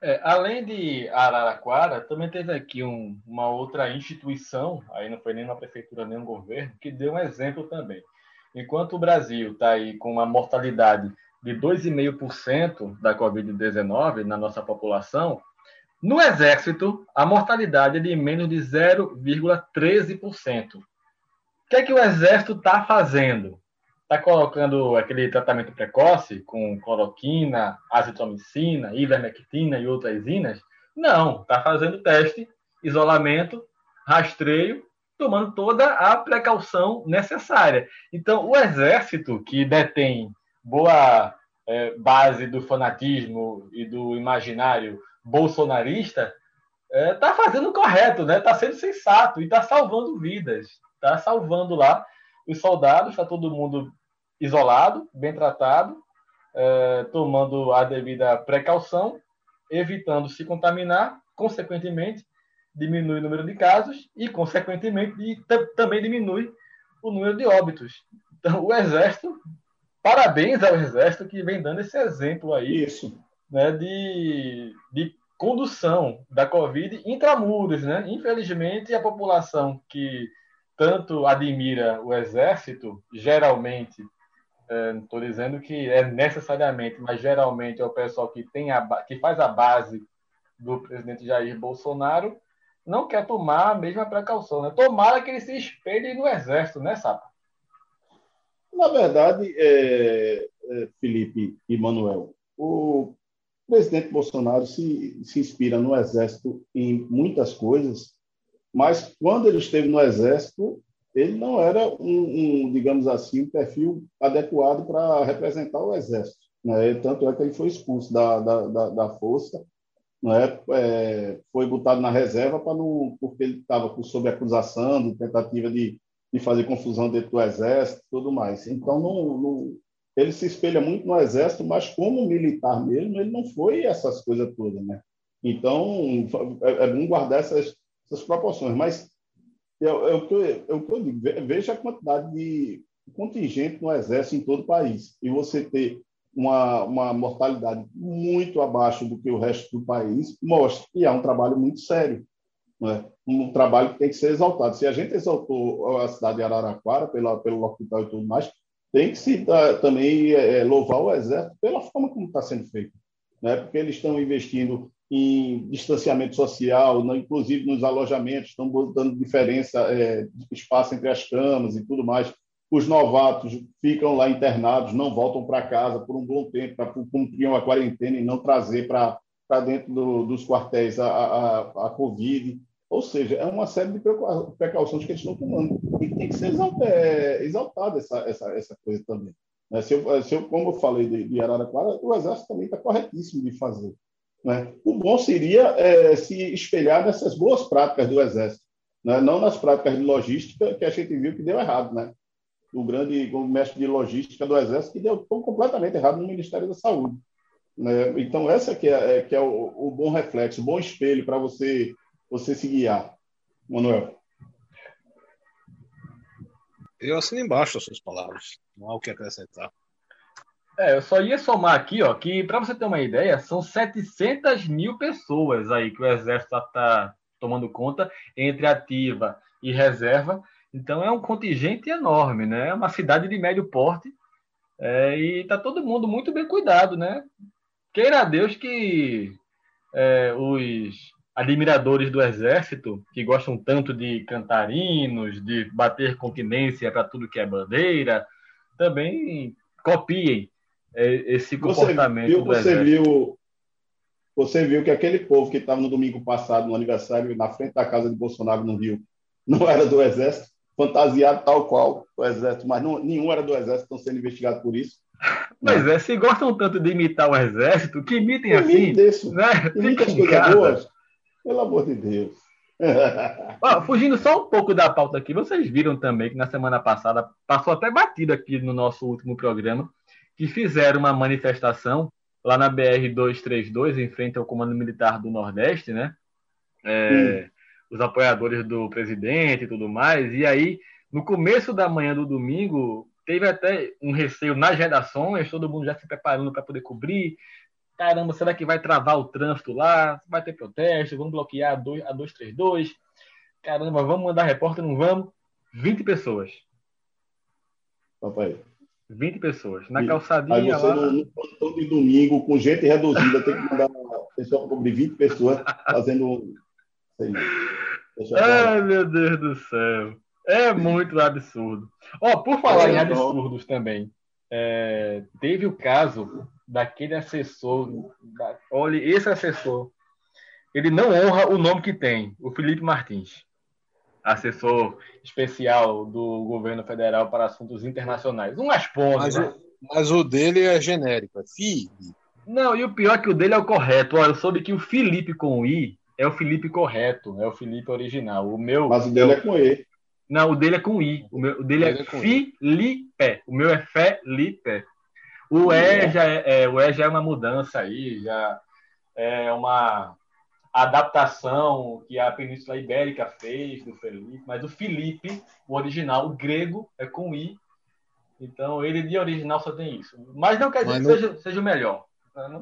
É, além de Araraquara, também teve aqui um, uma outra instituição, aí não foi nem uma prefeitura nem um governo, que deu um exemplo também. Enquanto o Brasil está aí com uma mortalidade de 2,5% da Covid-19 na nossa população, no Exército, a mortalidade é de menos de 0,13%. O que é que o Exército está fazendo? Está colocando aquele tratamento precoce com cloroquina, azitromicina, ivermectina e outras inas? Não, está fazendo teste, isolamento, rastreio, tomando toda a precaução necessária. Então, o exército, que detém boa é, base do fanatismo e do imaginário bolsonarista, está é, tá fazendo o correto, está né? Tá sendo sensato e está salvando vidas. Está salvando lá os soldados, está todo mundo isolado, bem tratado, é, tomando a devida precaução, evitando se contaminar, consequentemente, diminui o número de casos e, consequentemente, também diminui o número de óbitos. Então, o Exército, parabéns ao Exército que vem dando esse exemplo aí Isso. Né, de, de condução da Covid intramuros. Né? Infelizmente, a população que tanto admira o Exército, geralmente estou dizendo que é necessariamente, mas geralmente é o pessoal que, tem a, que faz a base do presidente Jair Bolsonaro, não quer tomar a mesma precaução. Né? Tomara que ele se espelhe no exército, né, Sapa? Na verdade, é, é, Felipe e Manuel, o presidente Bolsonaro se, se inspira no exército em muitas coisas, mas quando ele esteve no exército, ele não era um, um digamos assim, um perfil adequado para representar o exército. Né? Tanto é que ele foi expulso da, da, da, da força, né? É, foi botado na reserva para não, porque ele estava sob acusação de tentativa de, de fazer confusão dentro do exército tudo mais. Então, não, não, ele se espelha muito no exército, mas como militar mesmo, ele não foi essas coisas todas. Né? Então, é, é bom guardar essas, essas proporções. Mas eu, que eu digo. Veja a quantidade de contingente no Exército em todo o país. E você ter uma, uma mortalidade muito abaixo do que o resto do país mostra que é um trabalho muito sério. Né? Um trabalho que tem que ser exaltado. Se a gente exaltou a cidade de Araraquara pela, pelo hospital e tudo mais, tem que se também é, louvar o Exército pela forma como está sendo feito. Né? Porque eles estão investindo em distanciamento social, não, inclusive nos alojamentos, estão dando diferença, é, espaço entre as camas e tudo mais. Os novatos ficam lá internados, não voltam para casa por um bom tempo para cumprir uma quarentena e não trazer para dentro do, dos quartéis a, a, a Covid. Ou seja, é uma série de precauções que eles estão tomando. E tem que ser é, exaltada essa, essa, essa coisa também. Né? Se eu, se eu, como eu falei de, de Araraquara, o Exército também está corretíssimo de fazer. Né? O bom seria é, se espelhar nessas boas práticas do Exército, né? não nas práticas de logística que a gente viu que deu errado. Né? O grande o mestre de logística do Exército que deu completamente errado no Ministério da Saúde. Né? Então, essa que é, é que é o, o, bom reflexo, o bom espelho para você, você se guiar. Manuel. Eu assino embaixo as suas palavras. Não há o que acrescentar. É, eu só ia somar aqui, ó, que para você ter uma ideia, são 700 mil pessoas aí que o Exército está tomando conta entre ativa e reserva. Então é um contingente enorme, né? É uma cidade de médio porte é, e está todo mundo muito bem cuidado, né? Queira Deus que é, os admiradores do Exército, que gostam tanto de cantar hinos, de bater continência para tudo que é bandeira, também copiem esse comportamento você viu. Você viu, você viu que aquele povo que estava no domingo passado, no aniversário, na frente da casa de Bolsonaro no Rio, não era do Exército, fantasiado tal qual o Exército, mas não, nenhum era do Exército, estão sendo investigados por isso. Mas é, se gostam tanto de imitar o Exército, que imitem assim. Desse, né? Imita as coisas boas. Pelo amor de Deus. fugindo só um pouco da pauta aqui, vocês viram também que na semana passada passou até batido aqui no nosso último programa que fizeram uma manifestação lá na BR 232 em frente ao Comando Militar do Nordeste, né? É, os apoiadores do presidente e tudo mais. E aí, no começo da manhã do domingo, teve até um receio nas redações, todo mundo já se preparando para poder cobrir caramba, será que vai travar o trânsito lá? Vai ter protesto? Vamos bloquear a 232? Caramba, vamos mandar repórter? Não vamos? 20 pessoas. Papai. 20 pessoas. Na calçadinha Aí você lá... no, plantão de domingo, com gente reduzida, tem que mandar uma pessoa para cobrir 20 pessoas fazendo... Ai, meu Deus do céu. É muito absurdo. Ó, oh, por falar é, em absurdos não. também, é, teve o caso daquele assessor. Da, olha, esse assessor, ele não honra o nome que tem, o Felipe Martins, assessor especial do governo federal para assuntos internacionais. Um asponto. Mas, né? mas, o dele é genérico, é Felipe. Não, e o pior é que o dele é o correto. Olha, eu soube que o Felipe com o I é o Felipe correto, é o Felipe original. O meu. Mas o dele é com E. Não, o dele é com I. O, meu, o dele é, é Felipe. O meu é Felipe. O E já é, é, o e já é uma mudança aí, já é uma adaptação que a Península Ibérica fez do Felipe, mas o Felipe, o original, o grego, é com I. Então, ele de original só tem isso. Mas não quer dizer no... que seja, seja o melhor.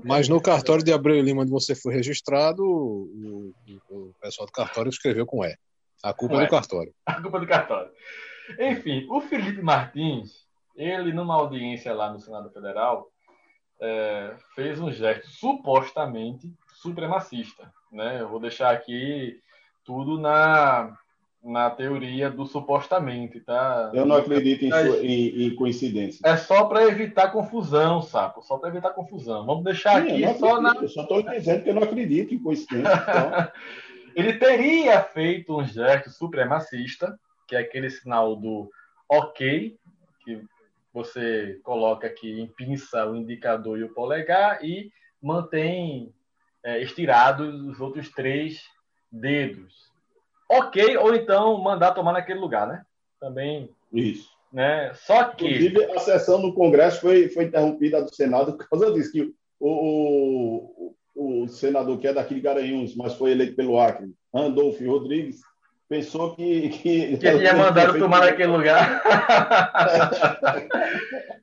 Mas no cartório de Abreu Lima, onde você foi registrado, o, o, pessoal do cartório escreveu com E. A culpa é do cartório. A culpa do cartório. Enfim, o Felipe Martins, ele, numa audiência lá no Senado Federal, é, fez um gesto supostamente supremacista. Né? Eu vou deixar aqui tudo na, na teoria do supostamente, tá? Eu não acredito em, em, em coincidência. É só para evitar confusão, sapo. Só para evitar confusão. Vamos deixar Sim, aqui só na. Eu só estou dizendo que eu não acredito em coincidência. Então... Ele teria feito um gesto supremacista, que é aquele sinal do ok, que você coloca aqui em pinça o indicador e o polegar e mantém é, estirados os outros três dedos. Ok, ou então mandar tomar naquele lugar, né? Também. Isso. Né? Só que. Inclusive, a sessão no Congresso foi, foi interrompida do Senado por causa disso, que o, o, o senador que é daqui de Garanhuns, mas foi eleito pelo Acre, Randolfo Rodrigues, pensou que. Que, que ele ia mandar tomar naquele lugar.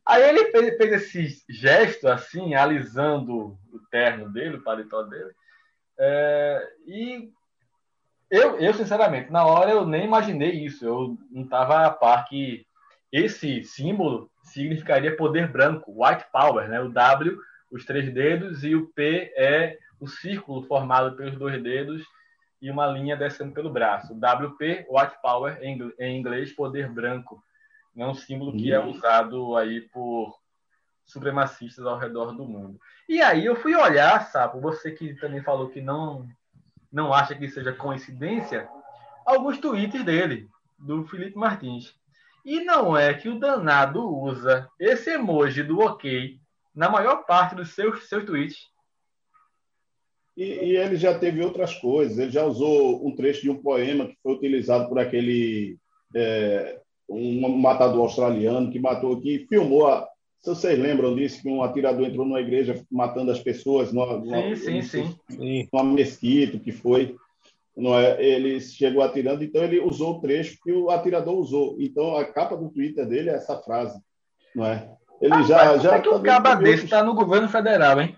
Aí ele fez, fez, esse gesto, assim, alisando o terno dele, o paletó dele. É, e eu, eu, sinceramente, na hora eu nem imaginei isso. Eu não estava a par que esse símbolo significaria poder branco, white power, né? O W, os três dedos, e o P é o círculo formado pelos dois dedos e uma linha descendo pelo braço. WP, White Power, em inglês, poder branco. É um símbolo que é uhum. usado aí por supremacistas ao redor do mundo. E aí eu fui olhar, Sapo, você que também falou que não, não acha que seja coincidência, alguns tweets dele, do Felipe Martins. E não é que o danado usa esse emoji do ok na maior parte dos seus, seus tweets. E, e, ele já teve outras coisas. Ele já usou um trecho de um poema que foi utilizado por aquele é, um matador australiano que matou aqui, filmou. A, se vocês lembram disso, que um atirador entrou numa igreja matando as pessoas, numa, numa, sim, sim, sim. numa mesquita, que foi. Não é? Ele chegou atirando, então ele usou o trecho que o atirador usou. Então a capa do Twitter dele é essa frase, não é? Ele ah, já, já é que o caba desse está no governo federal, hein?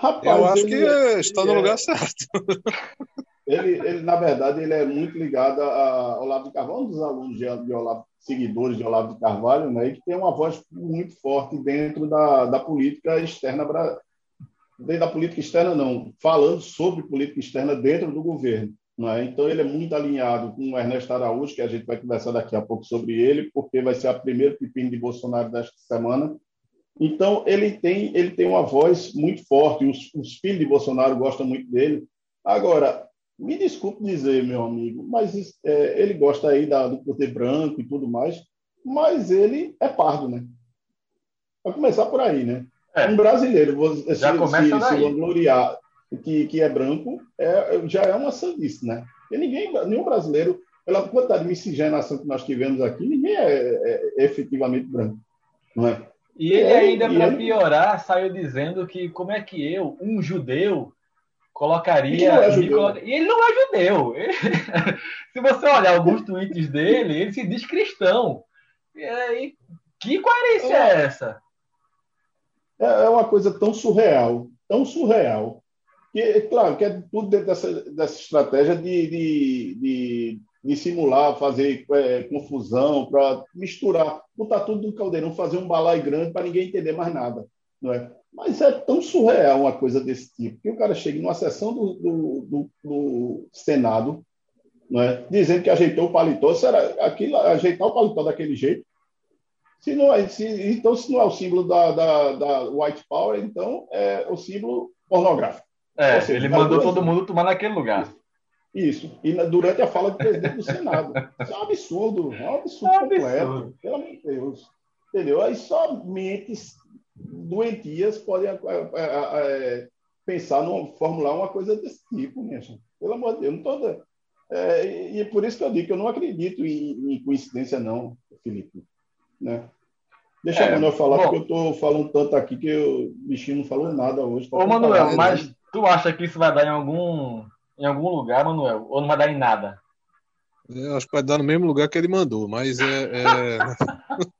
Rapaz, eu acho ele, que é, está no é, lugar certo. Ele, ele, na verdade, ele é muito ligado a Olavo de Carvalho, um dos alunos de, de Olavo, seguidores de Olavo de Carvalho, né, e que tem uma voz muito forte dentro da, da política externa dentro da política externa, não, falando sobre política externa dentro do governo. É? Então, ele é muito alinhado com o Ernesto Araújo, que a gente vai conversar daqui a pouco sobre ele, porque vai ser a primeira pepino de Bolsonaro desta semana. Então, ele tem, ele tem uma voz muito forte, os, os filhos de Bolsonaro gostam muito dele. Agora, me desculpe dizer, meu amigo, mas é, ele gosta aí da, do poder branco e tudo mais, mas ele é pardo, né? Vai começar por aí, né? É. Um brasileiro, você já se, começa se, se gloriar que, que é branco, é, já é uma sandice, né? E ninguém, nenhum brasileiro, pela quantidade de miscigenação que nós tivemos aqui, ninguém é, é, é efetivamente branco, não é? E ele ainda, para piorar, saiu dizendo que como é que eu, um judeu, colocaria. É coloca... E ele não é judeu. Ele... se você olhar alguns tweets dele, ele se diz cristão. E aí, que coerência é, é essa? É, é uma coisa tão surreal, tão surreal, que, claro, que é tudo dentro dessa, dessa estratégia de, de, de, de simular, fazer é, confusão, para misturar, botar tudo no caldeirão, fazer um balai grande para ninguém entender mais nada. Não é? Mas é tão surreal uma coisa desse tipo, que o cara chega numa sessão do, do, do, do Senado, não é? dizendo que ajeitou o paletó. Será aquilo, ajeitar o paletó daquele jeito? Se não é, se, então, se não é o símbolo da, da, da White Power, então é o símbolo pornográfico. É, seja, ele mandou todo mundo tomar naquele lugar. Isso. E durante a fala do presidente do Senado. Isso é um absurdo. É um absurdo, é um completo. Absurdo. Pelo amor de Deus. Entendeu? Aí só mentes doentias podem é, é, é, pensar, numa, formular uma coisa desse tipo, minha gente. Pelo amor de Deus. Não tô, é, e é por isso que eu digo que eu não acredito em, em coincidência, não, Felipe. Né? Deixa é, o Manuel falar, bom, porque eu estou falando tanto aqui que o bichinho não falou nada hoje. Tá Ô, Manuel, mas Tu acha que isso vai dar em algum, em algum lugar, Manuel? Ou não vai dar em nada? Eu acho que vai dar no mesmo lugar que ele mandou, mas é. é...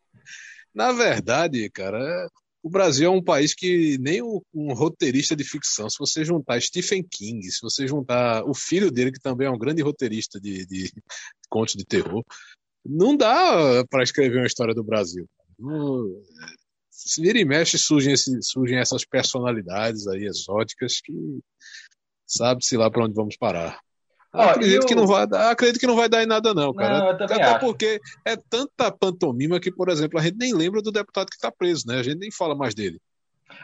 Na verdade, cara, é... o Brasil é um país que nem um roteirista de ficção, se você juntar Stephen King, se você juntar o filho dele, que também é um grande roteirista de, de contos de terror, não dá para escrever uma história do Brasil. Se vira e mexe, surgem, esse, surgem essas personalidades aí exóticas que sabe-se lá para onde vamos parar. acredito, eu... que não vai dar, acredito que não vai dar em nada, não, cara. Não, Até acho. porque é tanta pantomima que, por exemplo, a gente nem lembra do deputado que está preso, né? A gente nem fala mais dele.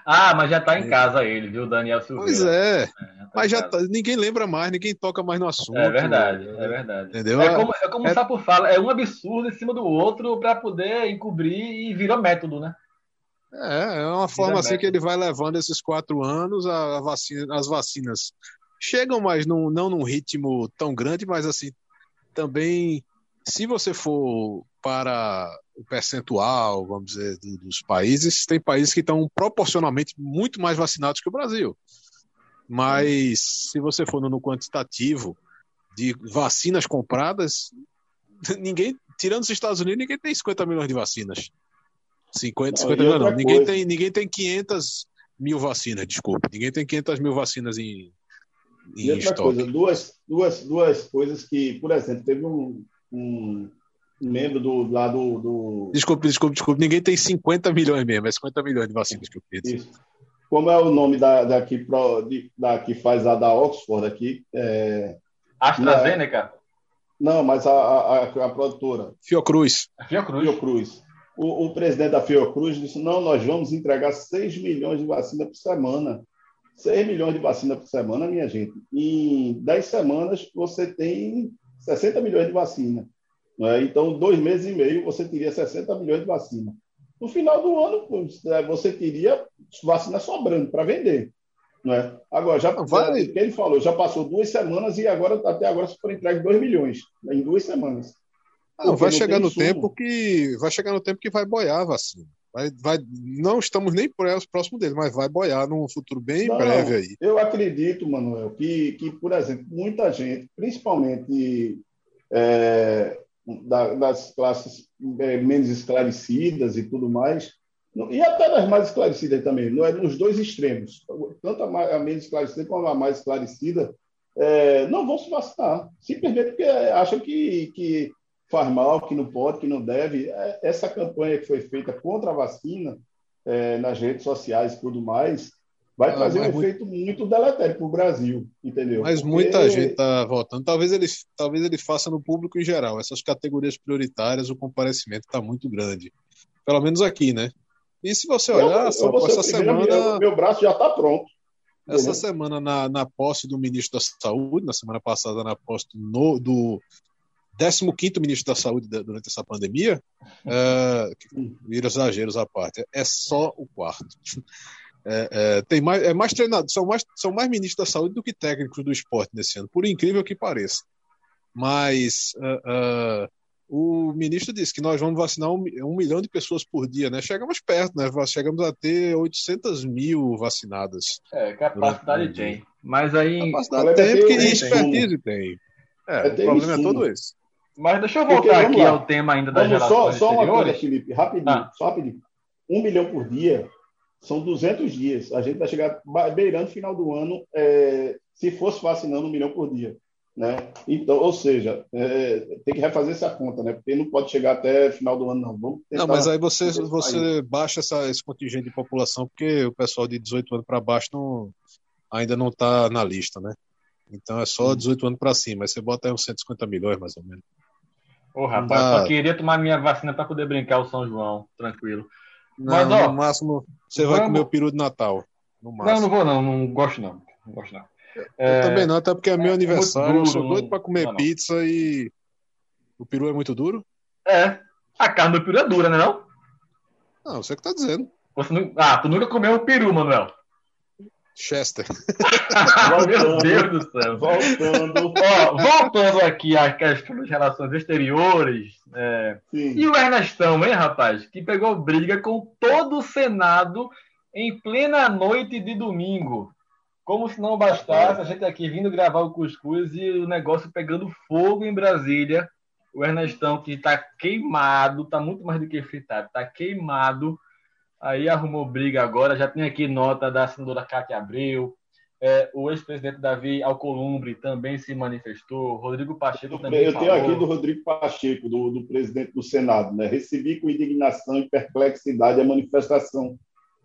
Ah, mas já está em é. casa ele, viu, Daniel Silveira? Pois é. é já mas já tá, ninguém lembra mais, ninguém toca mais no assunto. É verdade, é verdade. Entendeu? É como, é como é... o Sapo fala, é um absurdo em cima do outro para poder encobrir e virou método, né? É, é uma forma assim que ele vai levando esses quatro anos, a, vacina, as vacinas chegam, mas não, não num ritmo tão grande, mas assim, também, se você for para o percentual, vamos dizer, dos países, tem países que estão proporcionalmente muito mais vacinados que o Brasil. Mas se você for no quantitativo de vacinas compradas, ninguém, tirando os Estados Unidos, ninguém tem 50 milhões de vacinas. 50, 50 não, não. Ninguém tem, ninguém tem 500 mil vacinas, desculpe. Ninguém tem 500 mil vacinas em, e outra estoque. coisa, duas, duas, duas coisas que, por exemplo, teve um, um membro do lá do, do, Desculpe, desculpe, desculpe. Ninguém tem 50 milhões mesmo, é 50 milhões de vacinas que eu fiz. Isso. Como é o nome da, daqui, pro, de, da que faz a da Oxford aqui? É... AstraZeneca? Não, mas a, a, a, produtora. Fiocruz. Fiocruz. Fiocruz o, o presidente da Fiocruz disse: não, nós vamos entregar 6 milhões de vacina por semana. 6 milhões de vacina por semana, minha gente. Em 10 semanas, você tem 60 milhões de vacina. É? Então, dois meses e meio, você teria 60 milhões de vacina. No final do ano, é, você teria vacina sobrando para vender. Não é? Agora, já, vale. já, ele falou, já passou duas semanas e agora, até agora, se for entregue 2 milhões em duas semanas. Não, vai chegar no tempo que vai chegar no tempo que vai boiar a vacina. Vai, vai, não estamos nem próximo dele, mas vai boiar num futuro bem não, breve aí. Eu acredito, Manuel, que, que, por exemplo, muita gente, principalmente é, da, das classes é, menos esclarecidas e tudo mais, e até das mais esclarecidas também, não é nos dois extremos, tanto a, mais, a menos esclarecida como a mais esclarecida, é, não vão se vacinar, simplesmente porque acham que, que faz mal, que não pode, que não deve. É, essa campanha que foi feita contra a vacina é, nas redes sociais e tudo mais, vai ah, trazer um muito... efeito muito deletério para o Brasil, entendeu? Mas Porque... muita gente está votando. Talvez ele, talvez ele faça no público em geral. Essas categorias prioritárias, o comparecimento está muito grande. Pelo menos aqui, né? E se você olhar, eu, eu essa semana. Meu, meu braço já está pronto. Essa semana, na, na posse do ministro da Saúde, na semana passada, na posse no, do 15 ministro da Saúde durante essa pandemia, vira exageros à parte, é só o quarto. É, é, tem mais, é mais treinado, são mais, são mais ministros da saúde do que técnicos do esporte nesse ano, por incrível que pareça. Mas uh, uh, o ministro disse que nós vamos vacinar um, um, milhão de pessoas por dia, né? Chegamos perto, né? Chegamos a ter 800 mil vacinadas. É, capacidade tem. Mas aí. Capacidade tem, porque tem, expertise tem. É, é o problema é todo esse. Mas deixa eu voltar porque, aqui lá. ao tema ainda da geração. Só, só uma coisa, Felipe, rapidinho, ah. só rapidinho. Um milhão por dia são 200 dias. A gente vai chegar beirando o final do ano, é, se fosse vacinando um milhão por dia. Né? Então, ou seja, é, tem que refazer essa conta, né? Porque não pode chegar até final do ano, não. Vamos não, mas aí você, você baixa essa, esse contingente de população, porque o pessoal de 18 anos para baixo não, ainda não está na lista, né? Então é só 18 anos para cima. Aí você bota aí uns 150 milhões, mais ou menos. Ô, oh, rapaz, dá... só queria tomar minha vacina para poder brincar o São João, tranquilo. Não, mas, ó, no máximo, você vamos... vai comer o peru de Natal. não, não vou, não. Não gosto, não. Não gosto, não. É... Eu também não, até porque é meu é aniversário. Duro, eu sou doido para comer não, pizza não. e. O peru é muito duro? É. A carne do peru é dura, né? Não, não você que tá dizendo. Não... Ah, tu nunca comeu o peru, Manuel. Chester. Meu Deus do céu. Voltando. Ó, voltando aqui às questões das relações exteriores. É... E o Ernestão, hein, rapaz? Que pegou briga com todo o Senado em plena noite de domingo. Como se não bastasse, a gente aqui vindo gravar o Cuscuz e o negócio pegando fogo em Brasília. O Ernestão, que está queimado, está muito mais do que fritado, está queimado Aí arrumou briga agora. Já tem aqui nota da senadora Cátia Abreu. É, o ex-presidente Davi Alcolumbre também se manifestou. Rodrigo Pacheco também. Eu tenho aqui do Rodrigo Pacheco, do, do, presidente do Senado. Né? Recebi com indignação e perplexidade a manifestação,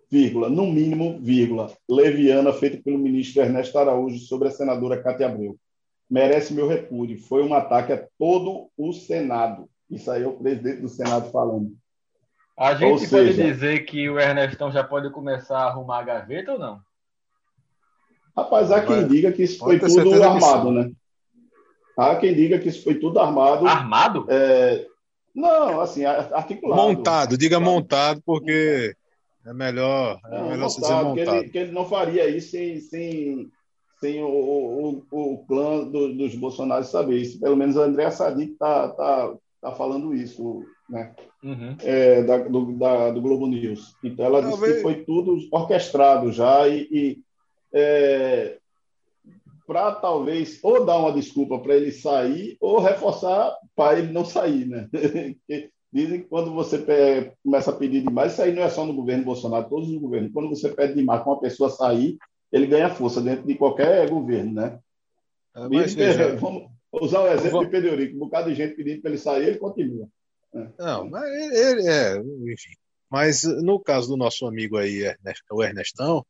vírgula, no mínimo, vírgula, leviana, feita pelo ministro Ernesto Araújo sobre a senadora Cátia Abreu. Merece meu repúdio. Foi um ataque a todo o Senado. Isso aí é o presidente do Senado falando. A gente pode dizer que o Ernestão já pode começar a arrumar a gaveta ou não? Rapaz, há quem diga que isso foi tudo armado, né? Há quem diga que isso foi tudo armado. Armado? É... Não, assim, articulado. Montado, diga montado, porque é melhor, é não, melhor montado, dizer montado. Que ele, que ele, não faria isso sem, sem, sem o, o, o clã do, dos Bolsonaros saber isso. Pelo menos o André Sadi está tá, tá falando isso né? Uhum. É, da, do, da, do, Globo News. Então ela Talvez... disse que foi tudo orquestrado já e, e é, para talvez ou dar uma desculpa para ele sair ou reforçar para ele não sair, né? Dizem que quando você começa a pedir demais, isso aí não é só no governo Bolsonaro, todos os governos. Quando você pede demais para uma pessoa sair, ele ganha força dentro de qualquer governo, né? É, mas, e, vamos usar o exemplo vamos... de Pedro Eurico, um bocado de gente pedindo para ele sair, ele continua. Não, mas ele é, enfim. Mas no caso do nosso amigo aí, o Ernestão,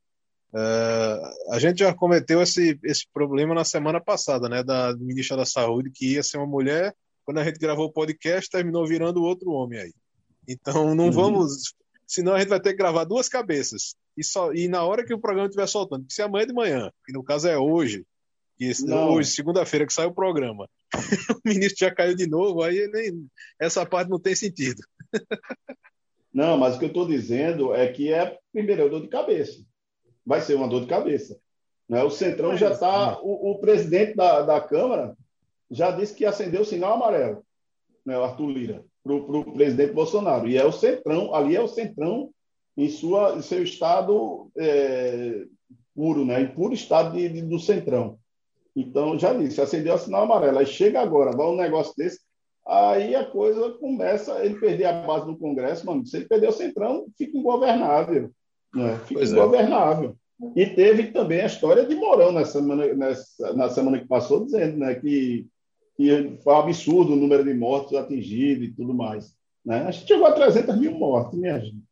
uh, a gente já cometeu esse, esse problema na semana passada, né? Da ministra da Saúde, que ia ser uma mulher, quando a gente gravou o podcast, terminou virando outro homem aí. Então não uhum. vamos. Senão a gente vai ter que gravar duas cabeças. E, só, e na hora que o programa estiver soltando, que se amanhã de manhã, que no caso é hoje, que hoje, segunda-feira, que sai o programa, o ministro já caiu de novo, aí nem, essa parte não tem sentido. Não, mas o que eu estou dizendo é que é, primeiro, é dor de cabeça. Vai ser uma dor de cabeça. Né? O Centrão já está. O, o, presidente da, da Câmara já disse que acendeu o sinal amarelo, né, o Arthur Lira, para o presidente Bolsonaro. E é o Centrão, ali é o Centrão em, sua, em seu estado é, puro, né, em puro estado de, de, do Centrão. Então, já disse, acendeu o sinal amarelo. Aí chega agora, vai um negócio desse, aí a coisa começa, ele perder a base do Congresso, mano, se ele perder o Centrão, fica ingovernável. Né? Fica pois é. ingovernável. É. E teve também a história de Mourão na semana, nessa, na semana que passou, dizendo né, que, que foi um absurdo o número de mortos atingidos e tudo mais. Né? A gente chegou a 300 mil mortos, minha gente.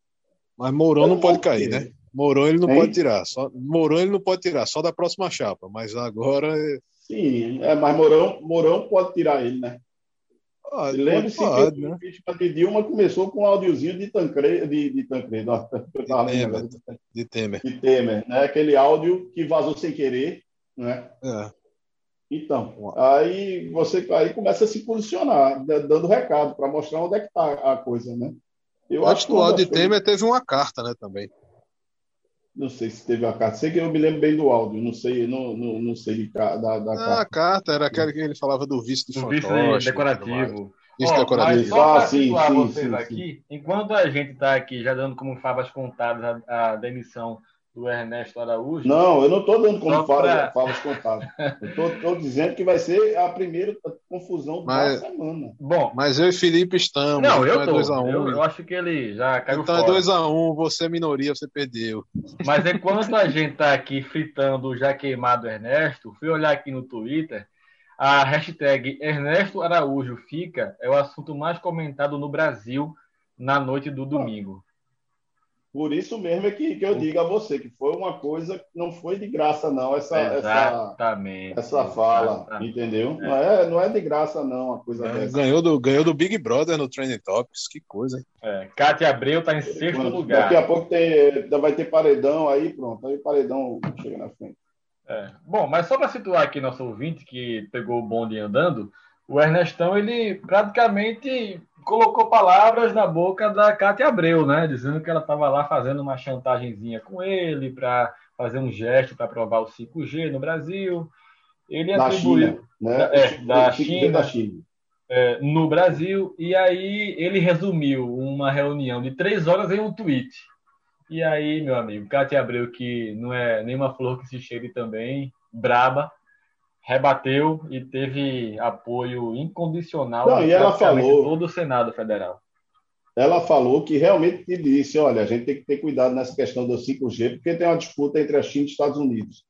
Mas Mourão não pode cair, né? Mourão ele não hein? pode tirar. Só, Mourão ele não pode tirar, só da próxima chapa. Mas agora. É- Sim, é, mas Mourão, Mourão pode tirar ele, né? Ah, Lembre-se que o né? impeachment de Dilma começou com um áudiozinho de Tancredo, de, de Tancredo, Temer, de Temer. De Temer, né? Aquele áudio que vazou sem querer, né? É. Então, aí você aí começa a se posicionar, dando recado para mostrar onde é que está a coisa, né? Eu acho que o áudio de Temer teve uma carta, né, também. Não sei se teve uma carta. Sei que eu me lembro bem do áudio. Não sei, não, não, não sei de, da, da ah, carta. A carta era aquela que ele falava do vice de do vice decorativo. Vice decorativo. Mas só ah, sim, sim, vocês sim, aqui, sim. enquanto a gente está aqui já dando como favas contadas a, a demissão do Ernesto Araújo. Não, eu não estou dando como pra... favas contadas. Eu estou dizendo que vai ser a primeira confusão mas, da semana. Bom, mas eu e Felipe estamos. Não, eu então tô. É um, eu, eu, acho que ele já caiu então é fora. Então é 2x1, um, você é minoria, você perdeu. Mas enquanto a gente está aqui fritando o já queimado Ernesto, fui olhar aqui no Twitter. A hashtag Ernesto Araújo fica é o assunto mais comentado no Brasil na noite do domingo. Por isso mesmo é que, que eu digo a você que foi uma coisa que não foi de graça, não, essa, Exatamente. essa, essa fala, Exatamente. entendeu? É. Não, é, não é de graça, não, a coisa é, Ganhou do, ganhou do Big Brother no Trending Topics, que coisa, hein? É, Cátia Abreu está em sexto lugar. Daqui a pouco tem, vai ter paredão aí, pronto, aí paredão chega na frente. É. Bom, mas só para situar aqui nosso ouvinte que pegou o bonde andando, o Ernestão, ele praticamente colocou palavras na boca da Cátia Abreu, né? Dizendo que ela estava lá fazendo uma chantagemzinha com ele para fazer um gesto para aprovar o 5G no Brasil. Ele da atribuiu China, né? é, da, China, da China. É, no Brasil, e aí ele resumiu uma reunião de três horas em um tweet. E aí, meu amigo, Cátia Abreu, que não é nenhuma flor que se cheire também, braba, rebateu e teve apoio incondicional Não, e ela falou, todo o Senado Federal. Ela falou que realmente disse, olha, a gente tem que ter cuidado nessa questão do 5G, porque tem uma disputa entre a China e os Estados Unidos.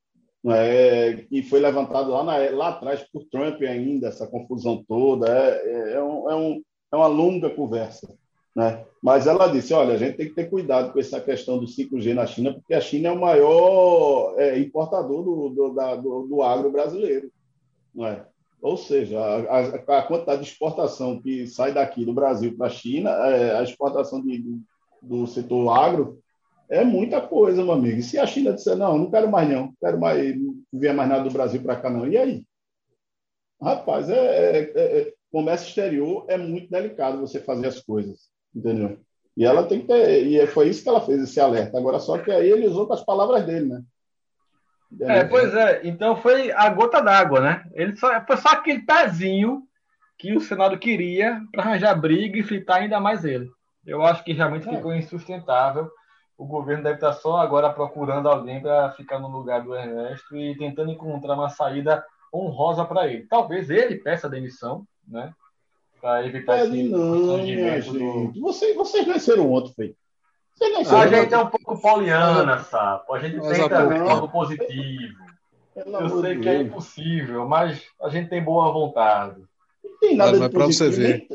É, e foi levantado lá, na, lá atrás por Trump ainda, essa confusão toda. É, é, é, um, é, um, é uma longa conversa. Né? Mas ela disse: olha, a gente tem que ter cuidado com essa questão do 5G na China, porque a China é o maior é, importador do, do, da, do, do, agro brasileiro. Não é? Ou seja, a, a, quantidade de exportação que sai daqui do Brasil para a China, é, a exportação de, do setor agro, é muita coisa, meu amigo. E se a China disser, não, não quero mais não, quero mais ver mais nada do Brasil para cá não, e aí? Rapaz, é, é, é, comércio exterior é muito delicado você fazer as coisas entendeu? E ela tem que ter, e foi isso que ela fez, esse alerta. Agora, só que aí ele usou com as palavras dele, né? É, pois é, então foi a gota d'água, né? Ele só, foi só aquele pezinho que o Senado queria para arranjar briga e fritar ainda mais ele. Eu acho que realmente é. ficou insustentável. O governo deve estar só agora procurando alguém para ficar no lugar do Ernesto e tentando encontrar uma saída honrosa para ele. Talvez ele peça demissão, né? Para evitar esse não, minha gente. Vocês, vocês nasceram ontem, feio. A gente é um pouco poliana, sapo. A gente mas tenta ver algo positivo. Eu sei que é impossível, mas a gente tem boa vontade. Não tem nada mas, mas para você ver.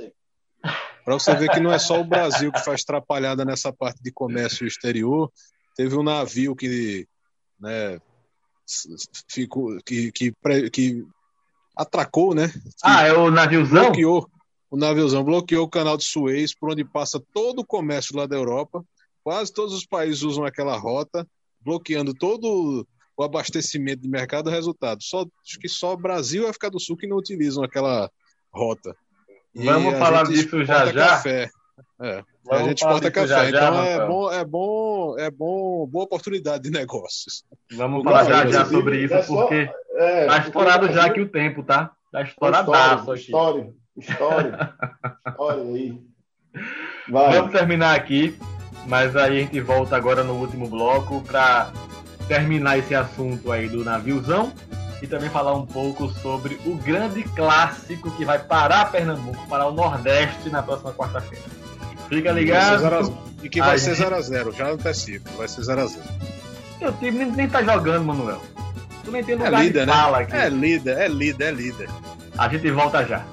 Para você ver que não é só o Brasil que faz atrapalhada nessa parte de comércio exterior. Teve um navio que, né, ficou, que, que, que atracou, né? ah, é o naviozão? Bloqueou, o naviozão bloqueou o canal de Suez, por onde passa todo o comércio lá da Europa. Quase todos os países usam aquela rota, bloqueando todo o abastecimento de mercado. Resultado, só, acho que só Brasil e África do Sul que não utilizam aquela rota. E Vamos falar disso já já. Café. É, a gente exporta café, já, então já, é bom, é bom, é bom, boa oportunidade de negócios. Vamos falar já já sobre isso, é porque é, tá estourado já aqui o tempo, tá? Tá estouradaço aqui. História. História. Olha aí. Vai. Vamos terminar aqui, mas aí a gente volta agora no último bloco para terminar esse assunto aí do naviozão e também falar um pouco sobre o grande clássico que vai parar Pernambuco, para o Nordeste na próxima quarta-feira. Fica ligado. E que vai ser 0x0, já antecipo, vai ser 0x0. Meu time nem, nem tá jogando, Manuel. Tu nem tem lugar é líder, de né? fala né? aqui. É líder, é líder, é líder. A gente volta já.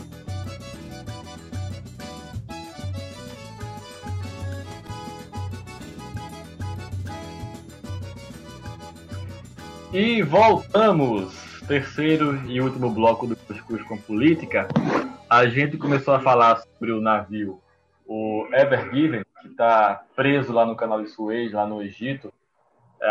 E voltamos. Terceiro e último bloco do Cuscuz com Política. A gente começou a falar sobre o navio, o Ever Given, que está preso lá no canal de Suez, lá no Egito. É,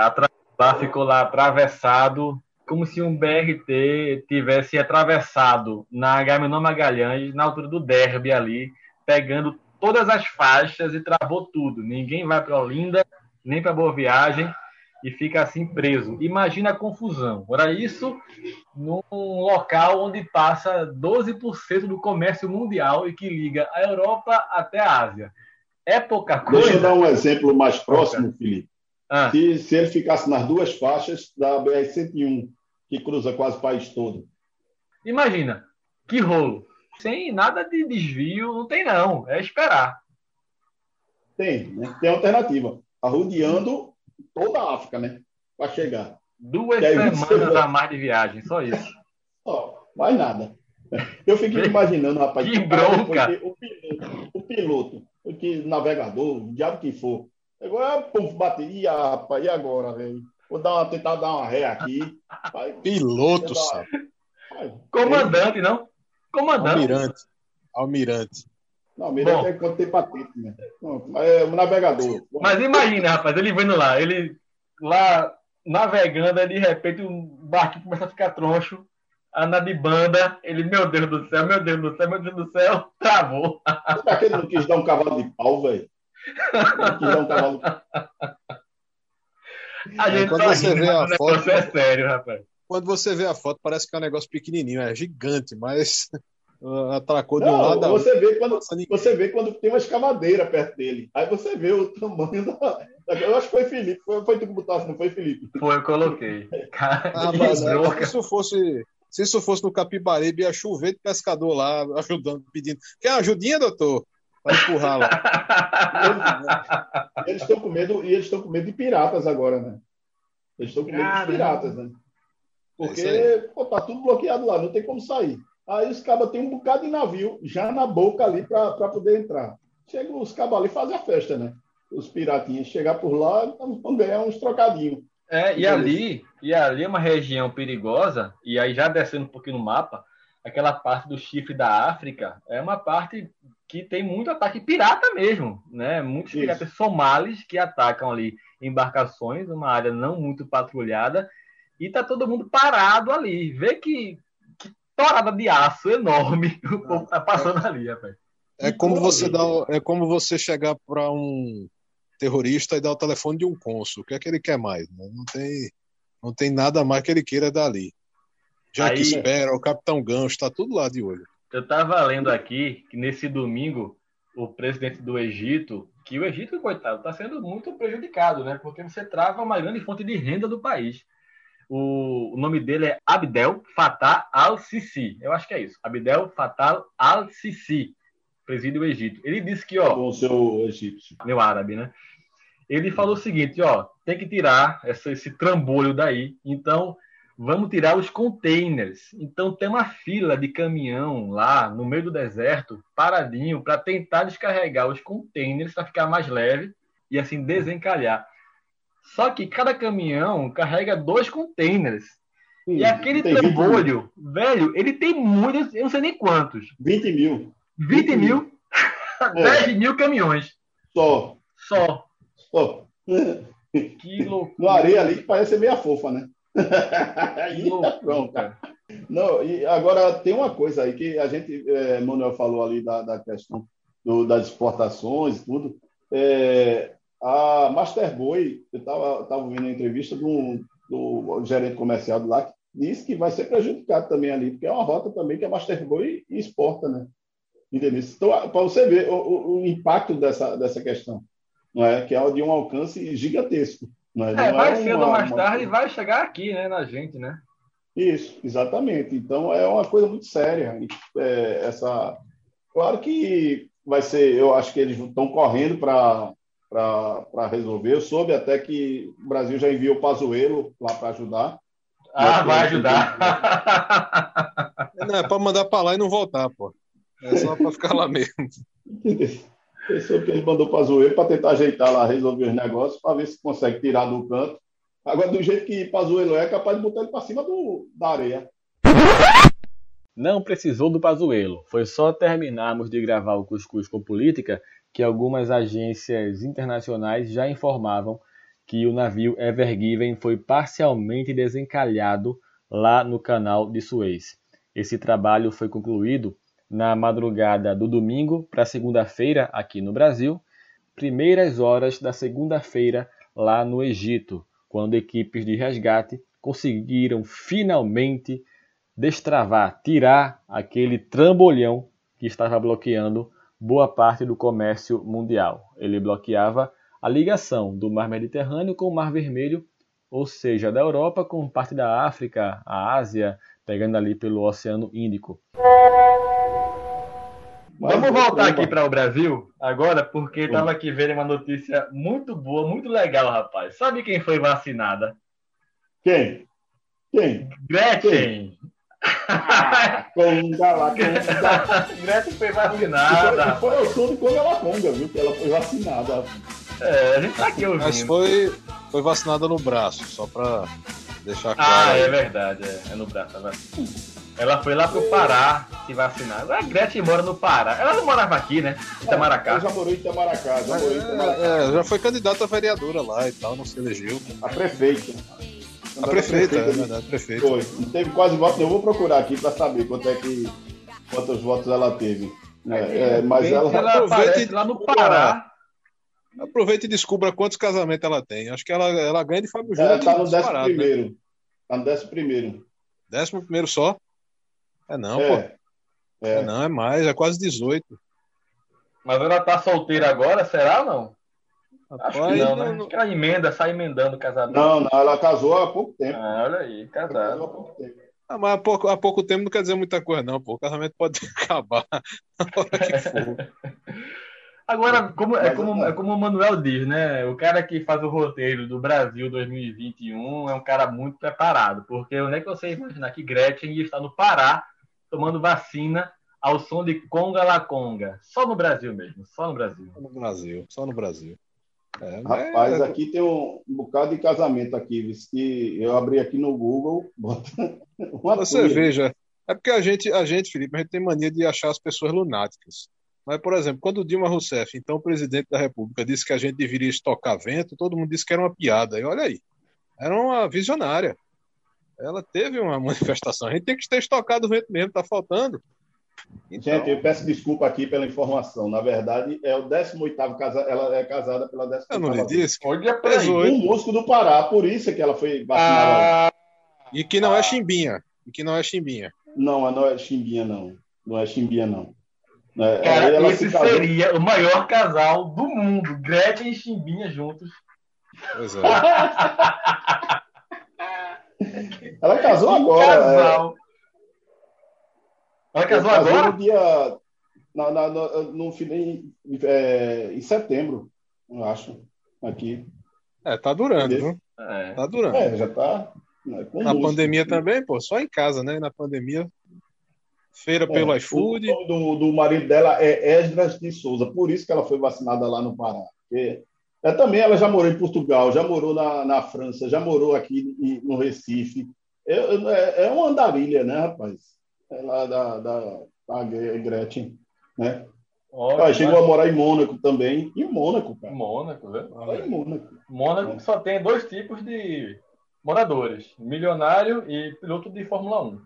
lá ficou lá atravessado, como se um BRT tivesse atravessado na Agamenon Magalhães, na altura do Derby ali, pegando todas as faixas e travou tudo. Ninguém vai para Olinda, nem para Boa Viagem e fica assim preso. Imagina a confusão. Ora, isso num local onde passa 12% do comércio mundial e que liga a Europa até a Ásia. É pouca coisa. Deixa eu dar um exemplo mais próximo, Felipe. Ah. Se, se ele ficasse nas duas faixas da BR-101, que cruza quase o país todo. Imagina, que rolo. Sem nada de desvio, não tem não. É esperar. Tem, né? tem alternativa. Arrodeando toda a África, né? Para chegar. Duas semanas a mais de viagem, só isso. Ó, mais nada. Eu fico imaginando, rapaz. Que bronca! O piloto, o piloto, o que, navegador, o diabo que for. Agora, povo bateria, rapaz, e agora, velho? Vou dar uma, tentar dar uma ré aqui. Vai, piloto, sabe? Comandante, não? Comandante. Almirante. Almirante. Não, almirante é quando tem patente, né? Não, é um navegador. Mas imagina, rapaz, ele vendo lá, ele lá navegando, de repente o barco começa a ficar troncho, anda de banda, ele, meu Deus do céu, meu Deus do céu, meu Deus do céu, travou. Será que ele não quis dar um cavalo de pau, velho? Não quis dar um cavalo de A gente quando você vê a foto, é sério, rapaz. Quando você vê a foto, parece que é um negócio pequenininho, é gigante, mas atracou de um não, lado. Você vê, quando, você vê quando tem uma escavadeira perto dele. Aí você vê o tamanho da. Eu acho que foi Felipe. Foi, foi tu que botasse, não foi Felipe? Foi, eu coloquei. ah, mas, é, se isso fosse. Se isso fosse no Capibaribe, ia chover de pescador lá, ajudando, pedindo. Quer uma ajudinha, doutor? Vai empurrar lá. Eles estão com medo, e eles estão com medo de piratas agora, né? Eles estão com medo Caramba. de piratas, né? Porque é pô, tá tudo bloqueado lá, não tem como sair. Aí os cabas têm um bocado de navio já na boca ali para poder entrar. Chega os cabas ali fazer a festa, né? Os piratinhos chegar por lá vão ganhar uns trocadinhos. É, e ali, e ali é uma região perigosa, e aí já descendo um pouquinho no mapa, aquela parte do chifre da África é uma parte que tem muito ataque pirata mesmo, né? Muitos Isso. piratas somalis que atacam ali embarcações, uma área não muito patrulhada, e tá todo mundo parado ali. Vê que torada de aço enorme o povo tá passando ali, rapaz. É como você dá, é como você chegar para um terrorista e dar o telefone de um cônsul. O que é que ele quer mais? Né? Não tem, não tem nada mais que ele queira dali. Já Aí, que espera, o Capitão Gancho, está tudo lá de olho. Eu estava lendo aqui que nesse domingo o presidente do Egito, que o Egito, coitado, está sendo muito prejudicado, né? Porque você trava uma grande fonte de renda do país. O, o nome dele é Abdel Fattah al-Sisi. Eu acho que é isso. Abdel Fattah al-Sisi, preside o Egito. Ele disse que, ó. Com o seu egípcio. Meu árabe, né? Ele falou o seguinte, ó, tem que tirar essa, esse trambolho daí. Então, vamos tirar os containers. Então, tem uma fila de caminhão lá no meio do deserto, paradinho, para tentar descarregar os containers para ficar mais leve e assim desencalhar. Só que cada caminhão carrega dois containers. Sim, e aquele trambolho, velho, ele tem muitos, eu não sei nem quantos. 20 mil. 20, 20 mil? É. 10 mil caminhões. Só. Só. Só. Que loucura. No areia ali que parece meia fofa, né? Que loucura. Pronto. Não, e agora tem uma coisa aí que a gente, é, Manuel falou ali da, da questão do, das exportações e tudo. É, a Masterboy, eu estava tava vendo a entrevista do, do gerente comercial do lá, que disse que vai ser prejudicado também ali, porque é uma rota também que a Masterboy exporta, né? Entendeu? Então, para você ver o, o, impacto dessa, dessa questão, não é? que é de um alcance gigantesco. Não é? é não vai é cedo ou mais tarde uma... vai chegar aqui, né, na gente, né? Isso, exatamente. Então é uma coisa muito séria. É, essa, claro que vai ser. Eu acho que eles estão correndo para para resolver. Eu soube até que o Brasil já enviou o Pazuello lá para ajudar. Ah, vai ajudar. Não, é para mandar para lá e não voltar, pô. É só para ficar lá mesmo. Eu soube que ele mandou o Pazuello para tentar ajeitar lá, resolver os negócios, para ver se consegue tirar do canto Agora, do jeito que Pazuello é, é capaz de botar ele para cima do, da areia. Não precisou do Pazuello. Foi só terminarmos de gravar o Cuscuz com Política que algumas agências internacionais já informavam que o navio Ever Given foi parcialmente desencalhado lá no canal de Suez. Esse trabalho foi concluído na madrugada do domingo para segunda-feira aqui no Brasil, primeiras horas da segunda-feira lá no Egito, quando equipes de resgate conseguiram finalmente destravar, tirar aquele trambolhão que estava bloqueando boa parte do comércio mundial. Ele bloqueava a ligação do Mar Mediterrâneo com o Mar Vermelho, ou seja, da Europa com parte da África, a Ásia, pegando ali pelo Oceano Índico. Vamos voltar aqui para o Brasil agora, porque estava aqui vendo uma notícia muito boa, muito legal, rapaz. Sabe quem foi vacinada? Quem? Quem? Gretchen. Ah, conga lá, conga. Gretchen foi vacinada. Foi, foi o som de Conga lá, conga, viu? Que ela foi vacinada. É, a gente tá aqui ouvindo. Mas foi, foi vacinada no braço, só para deixar claro. Ah, é verdade, é, é no braço. Tá ela foi lá pro Pará se vacinar. A Gretchen mora no Pará. Ela não morava aqui, né? Itamaracá. Eu já morou em Itamaracá. Já, morou em Itamaracá. É, já foi candidata a vereadora lá e tal, não se elegeu. A prefeita. A prefeita, é verdade, prefeita. Foi. Não teve quase voto, eu vou procurar aqui para saber quanto é que, quantos votos ela teve. É, é, mas ela, ela aparece lá no Pará. Aproveita e descubra quantos casamentos ela tem. Acho que ela, ela ganha de Fábio Júnior. Ela tá no décimo né? primeiro. Né? Tá no décimo primeiro. Décimo primeiro só? É não, é, pô. É. é. não, é mais, é quase 18. Mas ela tá solteira agora, será ou não? Rapaz, Acho que não, né? Acho que ela emenda, sai emendando o casamento. Não, não, ela casou há pouco tempo. Ah, olha aí, casada. Ah, mas há pouco, há pouco tempo não quer dizer muita coisa, não, pô. O casamento pode acabar na hora que for. Agora, como, é, como, é como o Manuel diz, né? O cara que faz o roteiro do Brasil 2021 é um cara muito preparado, porque onde é que você imaginar que Gretchen ia estar no Pará tomando vacina ao som de Conga La Conga? Só no Brasil mesmo, só no Brasil. Só no Brasil, só no Brasil. É, Rapaz, é... aqui tem um, bocado de casamento aqui, que eu abri aqui no Google, bota uma Você veja, é porque a gente, a gente, Felipe, a gente tem mania de achar as pessoas lunáticas. Mas, por exemplo, quando Dilma Rousseff, então presidente da República, disse que a gente deveria estocar vento, todo mundo disse que era uma piada. E olha aí, era uma visionária. Ela teve uma manifestação. A gente tem que ter estocado vento mesmo, tá faltando. Então... Gente, eu peço desculpa aqui pela informação. Na verdade, é o 18 casa... ela é casada pela 18 Eu não lhe disse. Olha pra aí. Um músico do Pará, por isso é que ela foi vacinada. Ah... E que não é ah... é chimbinha. E que não é chimbinha. Não, não é chimbinha, não. Não é chimbinha, não. É, Cara, esse se seria o maior casal do mundo. Gretchen e Chimbinha juntos. Pois é. ela casou agora. Casal. É... Casou ela agora? No dia. Na, na, no, no, em, é, em setembro, eu acho. Aqui. É, tá durando, viu? É. Tá durando. É, já tá. Né, na pandemia também, pô, só em casa, né? Na pandemia Feira pelo iFood. O nome do, do marido dela é Esdras de Souza, por isso que ela foi vacinada lá no Pará. Porque, é, também ela já morou em Portugal, já morou na, na França, já morou aqui no Recife. É, é, é uma andarilha, né, rapaz? É lá da, da, da Gretchen, né? Ótimo, chegou mas... a morar em Mônaco também. Em Mônaco, cara. Mônaco, né? Ah, em Mônaco. Mônaco só tem dois tipos de moradores: milionário e piloto de Fórmula 1.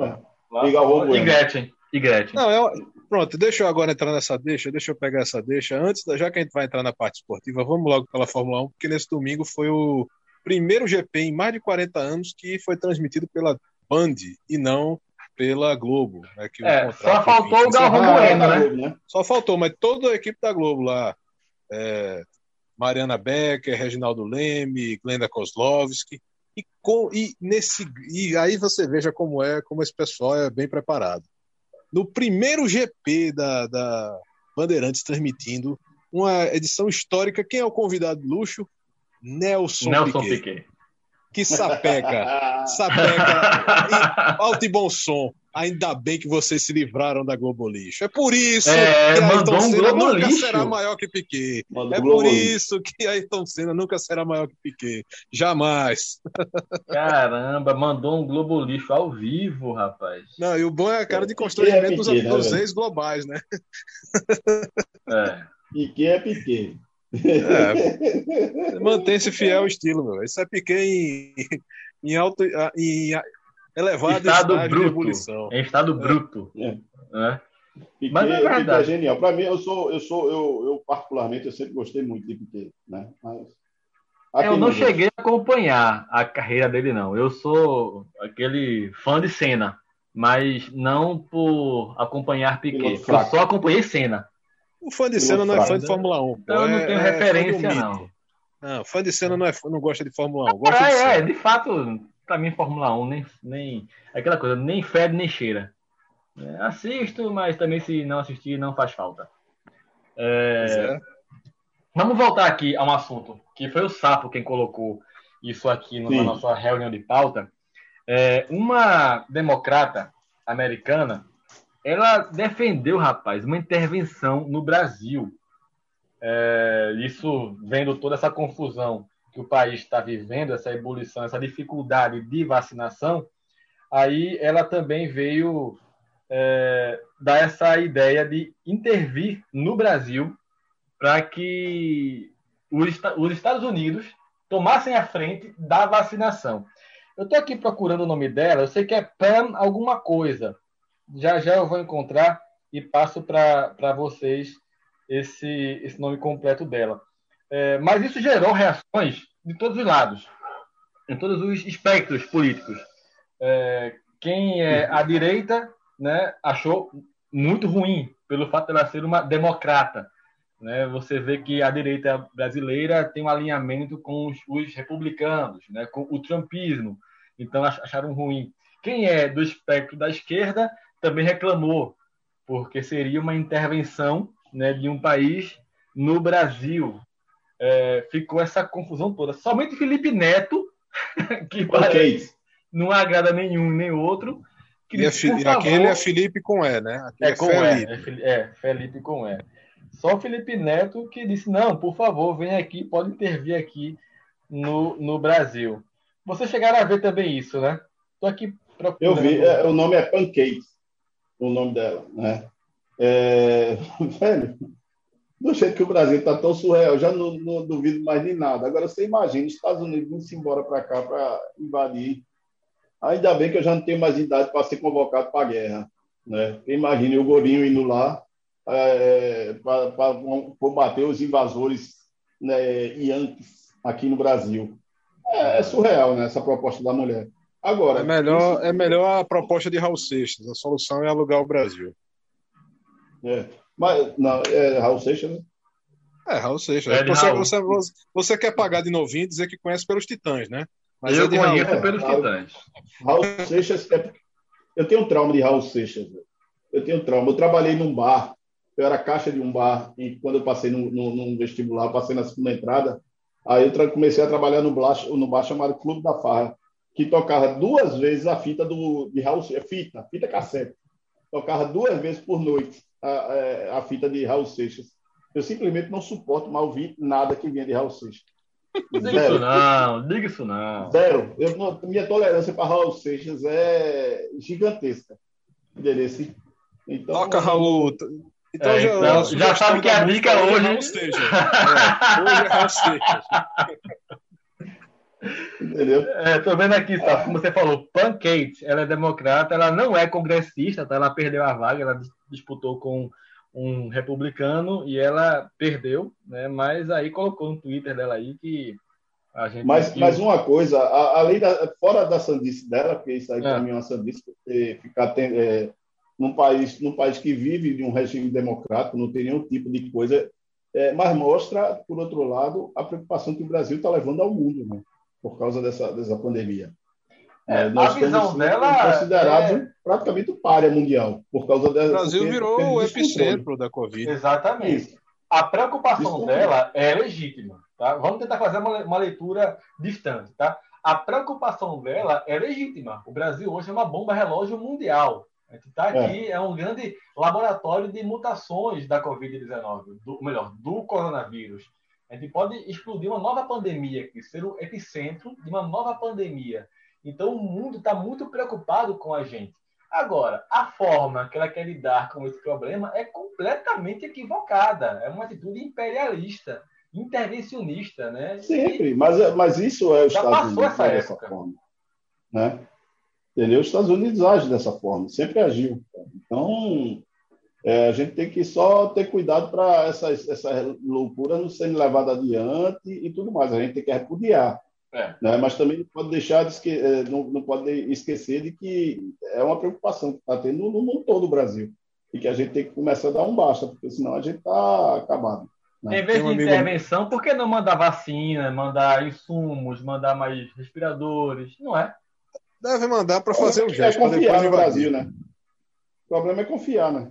É. Lá, e Gretchen. E Gretchen. Não, eu, pronto, deixa eu agora entrar nessa deixa, deixa eu pegar essa deixa. Antes, já que a gente vai entrar na parte esportiva, vamos logo pela Fórmula 1, porque nesse domingo foi o primeiro GP em mais de 40 anos que foi transmitido pela Band e não pela Globo. Né, que é, só faltou o Galvão Bueno, né? né? Só faltou, mas toda a equipe da Globo lá, é, Mariana Becker, Reginaldo Leme, Glenda Kozlovski, e, com, e, nesse, e aí você veja como é, como esse pessoal é bem preparado. No primeiro GP da, da Bandeirantes transmitindo uma edição histórica, quem é o convidado de luxo? Nelson, Nelson Piquet. Piquet. Que sapeca, sapeca, alto e bom som. Ainda bem que vocês se livraram da Globo Lixo. É por isso é, que Ayrton um Senna nunca lixo. será maior que Piquet. Mandou é por isso lixo. que Ayrton Senna nunca será maior que Piquet. Jamais. Caramba, mandou um Globo Lixo ao vivo, rapaz. Não, e o bom é a cara de constrangimento dos, né, dos ex-globais, né? É. Piquet é Piquet. É, mantém-se fiel ao estilo, meu. Isso é Piquet em, em alto. Em, elevado estado bruto. Em estado é. bruto. É. É. Piquet, Mas é verdade. é genial. Para mim, eu sou, eu sou, eu, eu particularmente, eu sempre gostei muito de Piquet, né? Mas é, eu não cheguei a acompanhar a carreira dele, não. Eu sou aquele fã de Senna, mas não por acompanhar Piquet. Eu só acompanhei Senna. O fã de Senna não é fã de Fórmula 1. Então, eu não tenho é, referência, não. Não, fã de Senna não, é, não gosta de Fórmula 1. Gosta ah, de é, de fato, para mim, Fórmula 1, nem, nem. Aquela coisa, nem fede nem cheira. É, assisto, mas também se não assistir, não faz falta. É... É. Vamos voltar aqui a um assunto, que foi o Sapo quem colocou isso aqui na nossa reunião de pauta. É, uma democrata americana ela defendeu, rapaz, uma intervenção no Brasil. É, isso vendo toda essa confusão que o país está vivendo, essa ebulição, essa dificuldade de vacinação, aí ela também veio é, dar essa ideia de intervir no Brasil para que os, os Estados Unidos tomassem a frente da vacinação. Eu estou aqui procurando o nome dela, eu sei que é Pam alguma coisa, já já eu vou encontrar e passo para vocês esse, esse nome completo dela. É, mas isso gerou reações de todos os lados, em todos os espectros políticos. É, quem é à direita né, achou muito ruim pelo fato de ela ser uma democrata. Né? Você vê que a direita brasileira tem um alinhamento com os, os republicanos, né? com o trumpismo. Então acharam ruim. Quem é do espectro da esquerda também reclamou, porque seria uma intervenção né, de um país no Brasil. É, ficou essa confusão toda. Somente Felipe Neto, que parece, não agrada nenhum nem outro. E, é aquele é Felipe com E, né? Aquele é, com Felipe. É, é, Felipe com E. Só o Felipe Neto que disse: não, por favor, vem aqui, pode intervir aqui no, no Brasil. Vocês chegaram a ver também isso, né? Estou aqui procurando. Eu vi, é, o nome é Pancakes o nome dela, né? É, velho, do jeito que o Brasil está tão surreal, já não, não, duvido mais de nada. Agora, você imagina, os Estados Unidos indo embora para cá para invadir. Ainda bem que eu já não tenho mais idade para ser convocado para a guerra. Né? Imagine o Gorinho indo lá é, para combater os invasores né, Yankees aqui no Brasil. É, é surreal né, essa proposta da mulher. Agora. É melhor, isso... é melhor a proposta de Raul Seixas. A solução é alugar o Brasil. É. Mas, não, é Raul Seixas, né? É, Raul Seixas. É você, Raul. Você, você, você, quer pagar de novinho e dizer que conhece pelos Titãs, né? Mas eu é conheço Raul, pelos Raul, Titãs. Raul Seixas. É... Eu tenho um trauma de Raul Seixas. Eu tenho um trauma. Eu trabalhei num bar. Eu era caixa de um bar. E quando eu passei no, no, num vestibular, passei na segunda entrada. Aí eu comecei a trabalhar no bar, no bar chamado Clube da Farra que tocava duas vezes a fita do, de Raul Seixas, fita, fita cassete. Tocava duas vezes por noite a, a, é, a fita de Raul Seixas. Eu simplesmente não suporto mais ouvir nada que vinha de Raul Seixas. Diga isso não, diga isso não. Zero. Eu, minha tolerância para Raul Seixas é gigantesca. Entendeu? Então, Toca, Raul. Então, é, já, então, já sabe que a dica hoje. É Raul Seixas. É, hoje é Raul Seixas. Entendeu? É, tô vendo aqui, tá? Como você falou, Pancake, ela é democrata, ela não é congressista, tá? Ela perdeu a vaga, ela disputou com um republicano e ela perdeu, né? Mas aí colocou no Twitter dela aí que a gente. Mas, mas uma coisa, além da, fora da sandice dela, porque isso aí é. para mim é uma sandice, ficar é, num país, num país que vive de um regime democrático, não tem nenhum tipo de coisa, é, mas mostra, por outro lado, a preocupação que o Brasil está levando ao mundo, né? Por causa dessa, dessa pandemia. É, nós a visão dela considerado é... praticamente o páreo mundial por causa dessa. O Brasil virou o epicentro da Covid. Exatamente. A preocupação dela é legítima. Tá? Vamos tentar fazer uma, uma leitura distante. Tá? a preocupação dela é legítima. O Brasil hoje é uma bomba relógio mundial. A gente está aqui, é. é. um grande laboratório de mutações da Covid-19, melhor, do coronavírus. A gente pode explodir uma nova pandemia aqui, ser o epicentro de uma nova pandemia. Então, o mundo está muito preocupado com a gente. Agora, a forma que ela quer lidar com esse problema é completamente equivocada. É uma atitude imperialista, intervencionista, né? Sempre, mas, mas isso é os Estados Unidos essa dessa forma. Né? Entendeu? Os Estados Unidos agem dessa forma, sempre agiu. Então, é, a gente tem que só ter cuidado para essa, essa loucura não sendo levada adiante e tudo mais. A gente tem que repudiar. É. Né? Mas também não pode deixar de esque... É, não, não pode esquecer de que é uma preocupação que está tendo no mundo todo o Brasil. E que a gente tem que começar a dar um basta, porque senão a gente está acabado. Né? Em vez de amigo... intervenção, por que não mandar vacina, mandar insumos, mandar mais respiradores? Não é? Deve mandar para fazer o gesto. É confiar no Brasil, né? O problema é confiar, né?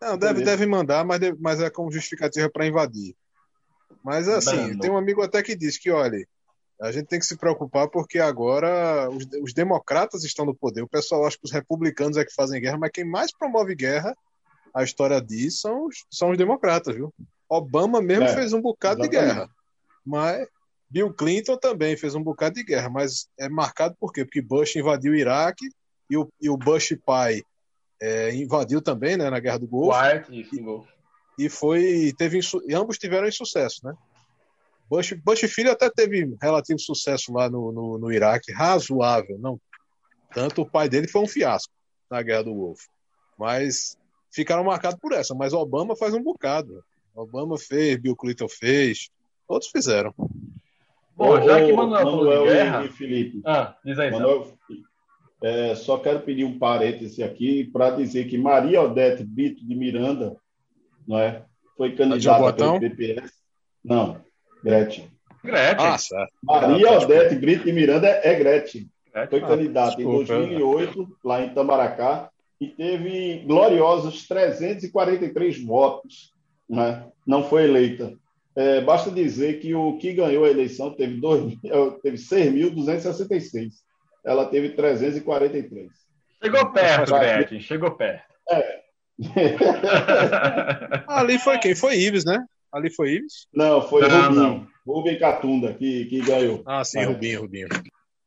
Não, deve, deve mandar, mas, deve, mas é como justificativa para invadir. Mas assim, tem um amigo até que diz que, olha, a gente tem que se preocupar porque agora os, os, democratas estão no poder. O pessoal acha que os republicanos é que fazem guerra, mas quem mais promove guerra, a história diz, são os, são os democratas, viu? Obama mesmo é, fez um bocado exatamente. de guerra. Mas Bill Clinton também fez um bocado de guerra, mas é marcado por quê? Porque Bush invadiu o Iraque e o, e o Bush pai é, invadiu também, né, na Guerra do Golfo. Isso, e, e foi teve e ambos tiveram insucesso, né? Bush, Bush filho até teve relativo sucesso lá no, no, no Iraque, razoável, não. Tanto o pai dele foi um fiasco na Guerra do Golfo. Mas ficaram marcados por essa. Mas Obama faz um bocado. Obama fez, Bill Clinton fez, todos fizeram. Bom, já que Manuel, Manuel Guerra... e Felipe. Ah, diz aí, Manuel, é, só quero pedir um parêntese aqui para dizer que Maria Odete Brito de Miranda, não é, foi candidata pelo PPS. Não, Gretchen. Gretchen. Ah, certo. Maria ah, Odete Brito de Miranda é Gretchen. Gretchen. Foi ah, candidata em 2008, lá em Tamaracá, e teve gloriosos 343 votos. Né? Não foi eleita. É, basta dizer que o que ganhou a eleição teve, teve 6.266. Ela teve 343. Chegou perto, Gretchen, chegou perto. É. Ali foi quem? Foi Ives, né? Ali foi Ives? Não, foi não, Rubinho. Não. Rubem Catunda que, que ganhou. Ah, sim, é. Rubinho, Rubinho.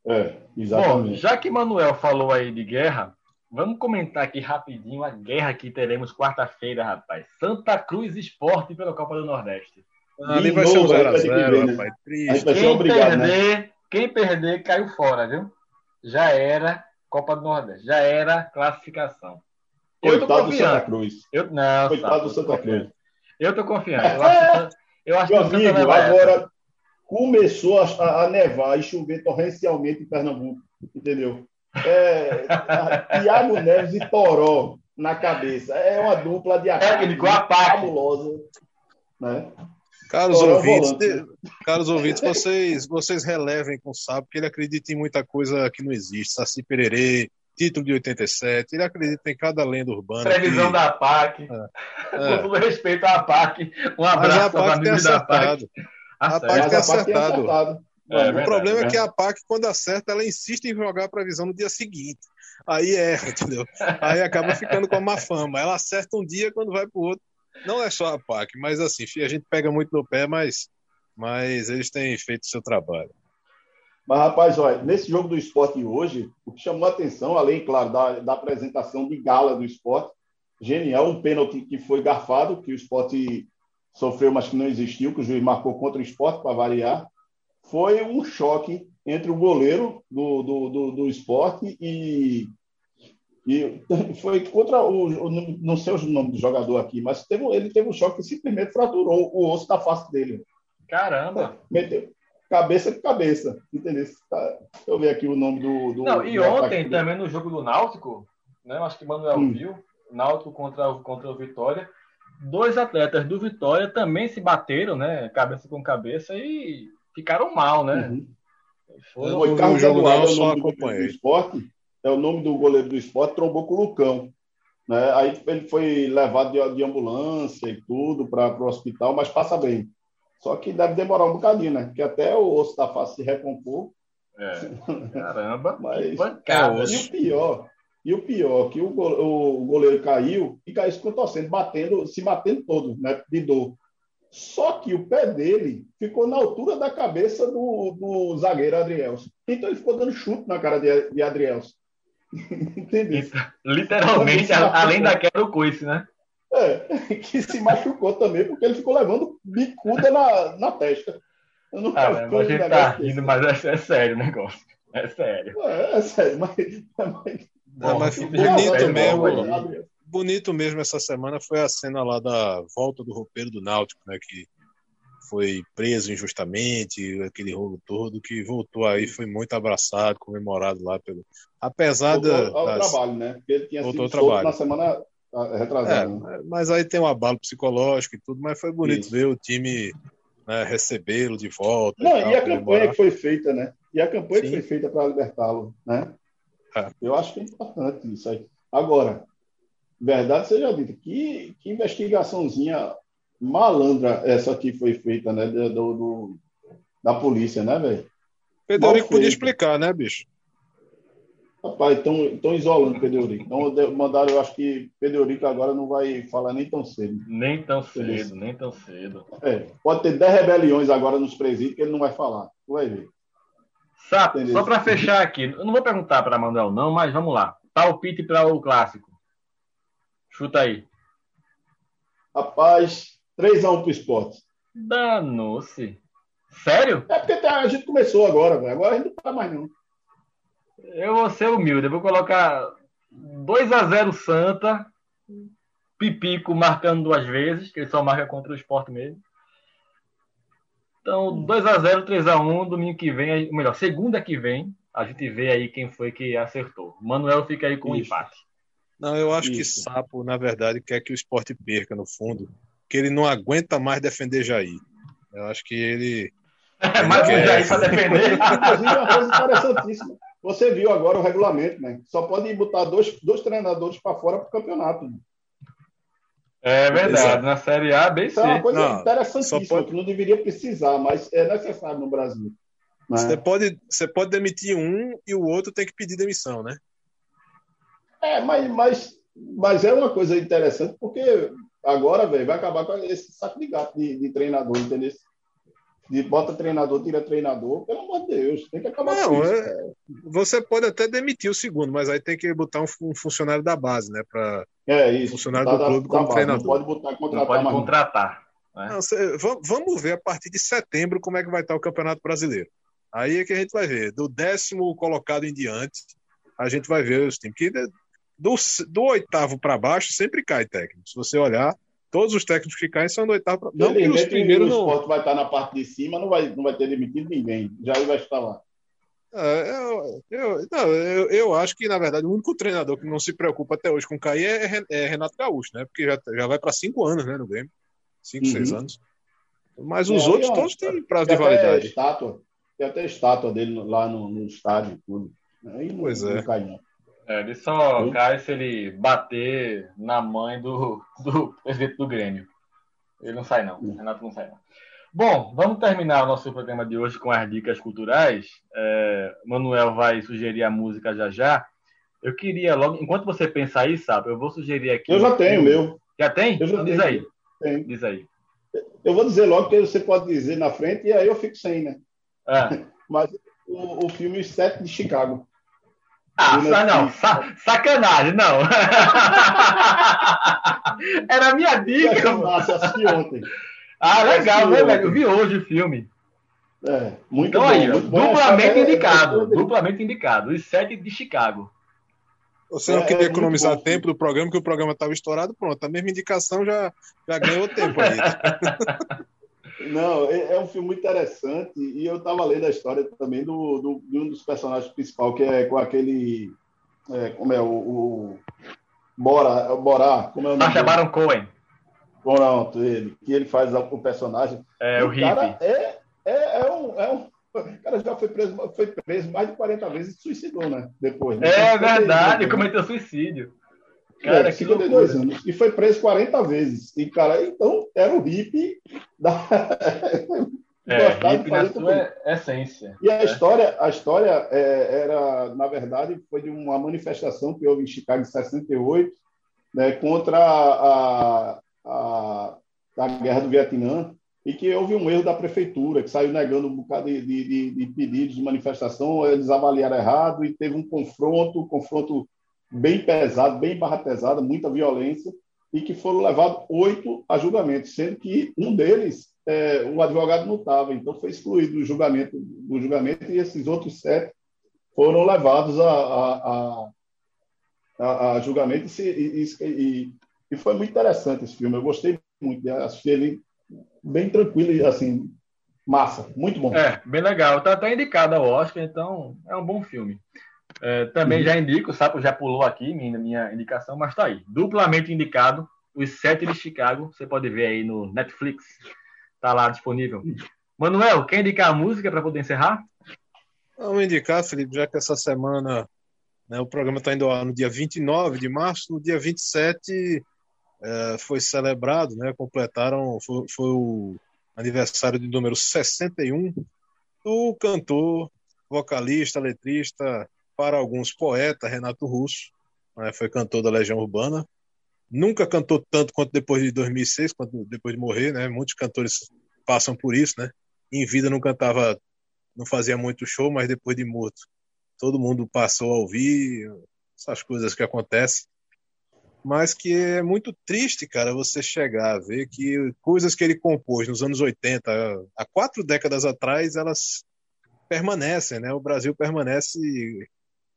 É, exatamente. Bom, já que Manuel falou aí de guerra, vamos comentar aqui rapidinho a guerra que teremos quarta-feira, rapaz. Santa Cruz Esporte pela Copa do Nordeste. Ali vai ser um 0x0, né? rapaz. Triste. Quem, obrigado, né? perder, né? quem perder caiu fora, viu? Já era Copa do Nordeste, já era classificação. Coitado do Santa Cruz. Eu, não, Coitado do Santa Cruz. Eu tô confiante. Eu acho, eu acho Meu amigo, agora essa. começou a, a, nevar e chover torrencialmente em Pernambuco, entendeu? É, Tiago Neves e Toró na cabeça. É uma dupla de técnico fabulosa, né? Caros ouvintes, de, caros ouvintes, vocês, vocês relevem com o Sábio que ele acredita em muita coisa que não existe. Saci Pererê, título de 87, ele acredita em cada lenda urbana. Previsão que... da PAC. É. Com todo respeito à PAC. Um abraço a PAC tem acertado. A PAC tem acertado. É, o verdade, problema é, é que a PAC, quando acerta, ela insiste em jogar a previsão no dia seguinte. Aí erra, entendeu? Aí acaba ficando com a má fama. Ela acerta um dia, quando vai para o outro, não é só a PAC, mas assim, a gente pega muito no pé, mas, mas eles têm feito o seu trabalho. Mas, rapaz, olha, nesse jogo do esporte hoje, o que chamou a atenção, além, claro, da, da apresentação de gala do esporte, genial, um pênalti que foi garfado, que o esporte sofreu, mas que não existiu, que o juiz marcou contra o esporte, para variar, foi um choque entre o goleiro do, do, do, do esporte e e foi contra o. Não sei o nome do jogador aqui, mas teve, ele teve um choque que simplesmente fraturou o osso da face dele. Caramba! Meteu cabeça com cabeça. Entendeu? Tá, deixa eu ver aqui o nome do. do não, e do ontem também no jogo do Náutico, né? Acho que o Manuel hum. viu, Náutico contra, contra o Vitória. Dois atletas do Vitória também se bateram, né? Cabeça com cabeça e ficaram mal, né? Uhum. Foram... Foi Carlos Eduardo, só acompanhei. Do esporte é o nome do goleiro do esporte, trombou com o Lucão. Né? Aí ele foi levado de, de ambulância e tudo para o hospital, mas passa bem. Só que deve demorar um bocadinho, né? Porque até o osso da face se recompor. É. Caramba, Mas, pancada. E o pior, e o pior, que o, o goleiro caiu e caiu se contorcendo, batendo, se batendo todo, né, de dor. Só que o pé dele ficou na altura da cabeça do, do zagueiro Adrielson. Então ele ficou dando chute na cara de, de Adrielson. Entendeu? Literalmente, além da quebra o coice, né? É, que se machucou também, porque ele ficou levando bicuda na, na testa. Eu não ah, a gente tá rindo, mas é, é, sério o negócio. É sério. É, é sério, mas. mas, não, mas bonito mesmo. Bonito mesmo essa semana foi a cena lá da volta do roupeiro do Náutico, né? Que foi preso injustamente, aquele rolo todo, que voltou aí, foi muito abraçado, comemorado lá pelo. Apesar voltou da. Ao das... trabalho, né? Porque ele tinha voltou sido trabalho. na semana ah, retrasada. É, né? Mas aí tem um abalo psicológico e tudo, mas foi bonito Isso. ver o time né, recebê-lo de volta. Não, e, tal, e a campanha que foi feita, né? E a campanha Sim. que foi feita para libertá-lo, né? É. Eu acho que é importante isso aí. Agora, verdade seja dita, que, que investigaçãozinha malandra essa aqui foi feita, né? Do, do da polícia, né, velho? Pedro podia explicar, né, bicho? Rapaz, estão isolando Pedro Então mandaram, eu acho que Pedro agora não vai falar nem tão cedo. Nem tão cedo, nem tão cedo. É, pode ter 10 rebeliões agora nos presídios que ele não vai falar. Tu vai ver. Sapo, só para fechar aqui, eu não vou perguntar para Manuel não, mas vamos lá. Palpite para o clássico. Chuta aí. Rapaz, 3x1 pro esporte. Danou-se. Sério? É porque a gente começou agora, velho. Agora a gente não tá mais não. Eu vou ser humilde, eu vou colocar 2 a 0 Santa, Pipico marcando duas vezes, que ele só marca contra o esporte mesmo. Então, 2 a 0 3 a 1 domingo que vem, ou melhor, segunda que vem, a gente vê aí quem foi que acertou. Manuel fica aí com o um empate. Não, eu acho Isso. que Sapo, na verdade, quer que o esporte perca, no fundo, que ele não aguenta mais defender Jair. Eu acho que ele. É mais um Jair para defender. Inclusive, uma coisa interessantíssima. Você viu agora o regulamento, né? Só pode botar dois, dois treinadores para fora para o campeonato. Né? É verdade, Exato. na Série A, bem Isso é uma coisa não, interessantíssima, pode... que não deveria precisar, mas é necessário no Brasil. Né? Você, pode, você pode demitir um e o outro tem que pedir demissão, né? É, mas, mas, mas é uma coisa interessante, porque agora, velho, vai acabar com esse saco de gato de, de treinador, entendeu? de bota treinador, tira treinador, pelo amor de Deus, tem que acabar não, com isso. É, você pode até demitir o segundo, mas aí tem que botar um, um funcionário da base, né? Para é isso. Funcionário do clube como treinador. Não pode botar contratar. Não pode contratar. Né? Não, cê, vamos ver a partir de setembro como é que vai estar o Campeonato Brasileiro. Aí é que a gente vai ver. Do décimo colocado em diante, a gente vai ver os times. Que do, do oitavo para baixo sempre cai técnico. Se você olhar, Todos os técnicos que caem são do oitavo para Não, que os primeiros não. O esporte vai estar na parte de cima, não vai, não vai ter demitido ninguém. Já vai estar lá. É, eu, eu, não, eu, eu, acho que, na verdade, o único treinador que não se preocupa até hoje com cair é, é Renato Gaúcho, né? Porque já, já vai para cinco anos, né, no Grêmio. Cinco, uhum. seis anos. Mas os é, outros todos têm prazo de validade. Estátua, tem até estátua dele lá no, no estádio. Tudo. Aí não, pois é. não cai, não. É, ele só Sim. cai se ele bater na mãe do, do presidente do Grêmio. Ele não sai, não. O Renato não sai, não. Bom, vamos terminar o nosso programa de hoje com as dicas culturais. É, Manuel vai sugerir a música já já. Eu queria logo, enquanto você pensa aí, sabe, eu vou sugerir aqui. Eu já tenho, meu. Já tem? Eu já então, diz aí. Tenho. Diz aí. Eu vou dizer logo que você pode dizer na frente e aí eu fico sem, né? É. Mas o, o filme Sete de Chicago. Ah, sa não, sa sacanagem, não. Era a minha dica. Eu assisti ontem. Ah, legal, né, velho? Eu vi hoje o filme. É, muito então, bom. Aí, muito duplamente bom. indicado. É, duplamente indicado. Os sete de Chicago. Você não é, queria é economizar bom, tempo do programa, que o programa estava estourado, pronto. A mesma indicação já, já ganhou tempo aí. Não, é, é, um filme muito interessante e eu estava lendo a história também do, do, de um dos personagens principais, que é com aquele. É, como é o. o Bora, Borá, como é o nome? Sacha Baron Cohen. Pronto, ele, que ele faz o personagem. É, o, o cara é, é, é, um, é um. O cara já foi preso, foi preso mais de 40 vezes e suicidou, né? Depois. Né? É verdade, cometeu suicídio. Cara, é, 52 anos. E foi preso 40 vezes. E, cara, então era o hippie da. É, de fazer sua essência. E a é. história, a história é, era, na verdade, foi de uma manifestação que houve em Chicago em 68, né, contra a, a, a guerra do Vietnã, e que houve um erro da prefeitura, que saiu negando um bocado de, de, de pedidos de manifestação, eles avaliaram errado e teve um confronto, um confronto bem pesado, bem barra pesada, muita violência, e que foram levados oito a julgamento, sendo que um deles, é, o advogado não estava, então foi excluído do julgamento, do julgamento e esses outros sete foram levados a, a, a, a julgamento e, e, e, foi muito interessante esse filme. Eu gostei muito de assistir ele bem tranquilo e assim, massa, muito bom. É, bem legal. Está até indicado ao Oscar, então é um bom filme. É, também uhum. já indico, o Sapo já pulou aqui minha, minha indicação, mas está aí. Duplamente indicado, Os Sete de Chicago. Você pode ver aí no Netflix. Está lá disponível. Manuel, quer indicar a música para poder encerrar? Vamos indicar, Felipe, já que essa semana né, o programa está indo no dia 29 de março, no dia 27 é, foi celebrado, né, completaram, foi, foi o aniversário de número 61 do cantor, vocalista, letrista, para alguns poeta, Renato Russo, né, foi cantor da Legião Urbana. Nunca cantou tanto quanto depois de 2006, quanto depois de morrer, né? Muitos cantores passam por isso, né? Em vida não cantava, não fazia muito show, mas depois de morto, todo mundo passou a ouvir essas coisas que acontecem mas que é muito triste, cara, você chegar a ver que coisas que ele compôs nos anos 80, há quatro décadas atrás, elas permanecem, né? O Brasil permanece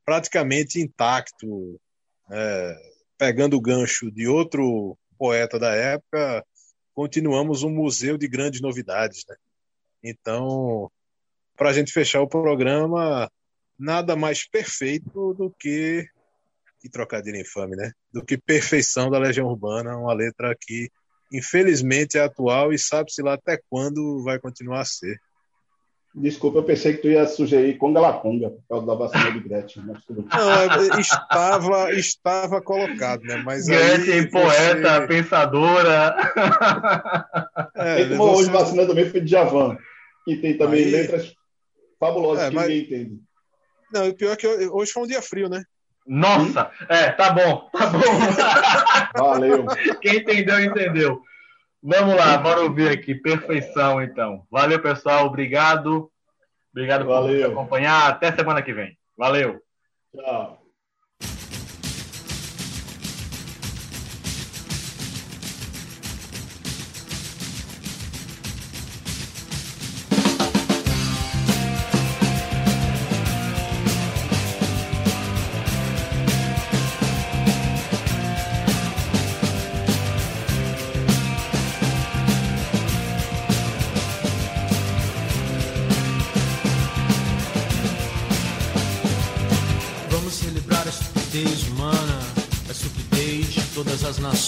praticamente intacto, é, pegando o gancho de outro poeta da época, continuamos um museu de grandes novidades, né? Então, para a gente fechar o programa, nada mais perfeito do que que trocadilho infame, né? Do que Perfeição da Legião Urbana, uma letra que, infelizmente, é atual e sabe-se lá até quando vai continuar a ser. Desculpa, eu pensei que tu ia sugerir Conga La Conga, por causa da vacina de Gretchen. Mas tudo Não, é, estava, estava colocado, né? Mas Gretchen, poeta, pensadora. É, Quem tomou você... hoje vacina também foi de Javan, que tem também aí... letras fabulosas é, que mas... ninguém entende. Não, o pior é que hoje foi um dia frio, né? Nossa, é, tá bom, tá bom. Valeu. Quem entendeu, entendeu. Vamos lá, bora ouvir aqui. Perfeição, então. Valeu, pessoal. Obrigado. Obrigado Valeu. por acompanhar. Até semana que vem. Valeu. Tchau.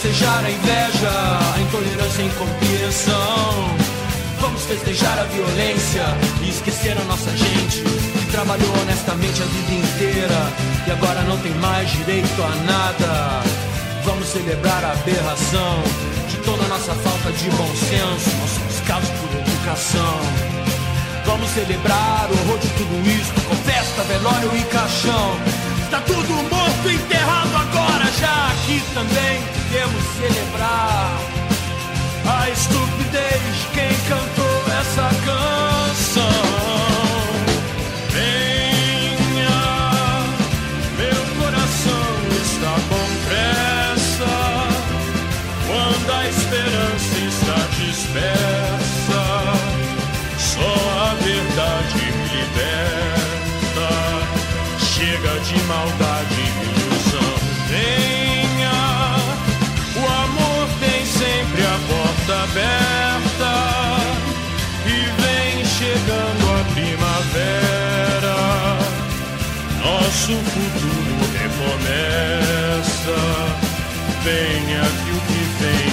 Festejar a inveja, a intolerância e a incompreensão. Vamos festejar a violência e esquecer a nossa gente que trabalhou honestamente a vida inteira e agora não tem mais direito a nada. Vamos celebrar a aberração de toda a nossa falta de bom senso, nosso descaso por educação. Vamos celebrar o horror de tudo isso com festa, velório e caixão. Está tudo morto enterrado agora, já aqui também devemos celebrar a estupidez de quem cantou essa canção. Maldade e ilusão. Venha, o amor tem sempre a porta aberta. E vem chegando a primavera. Nosso futuro recomeça. Venha que o que vem.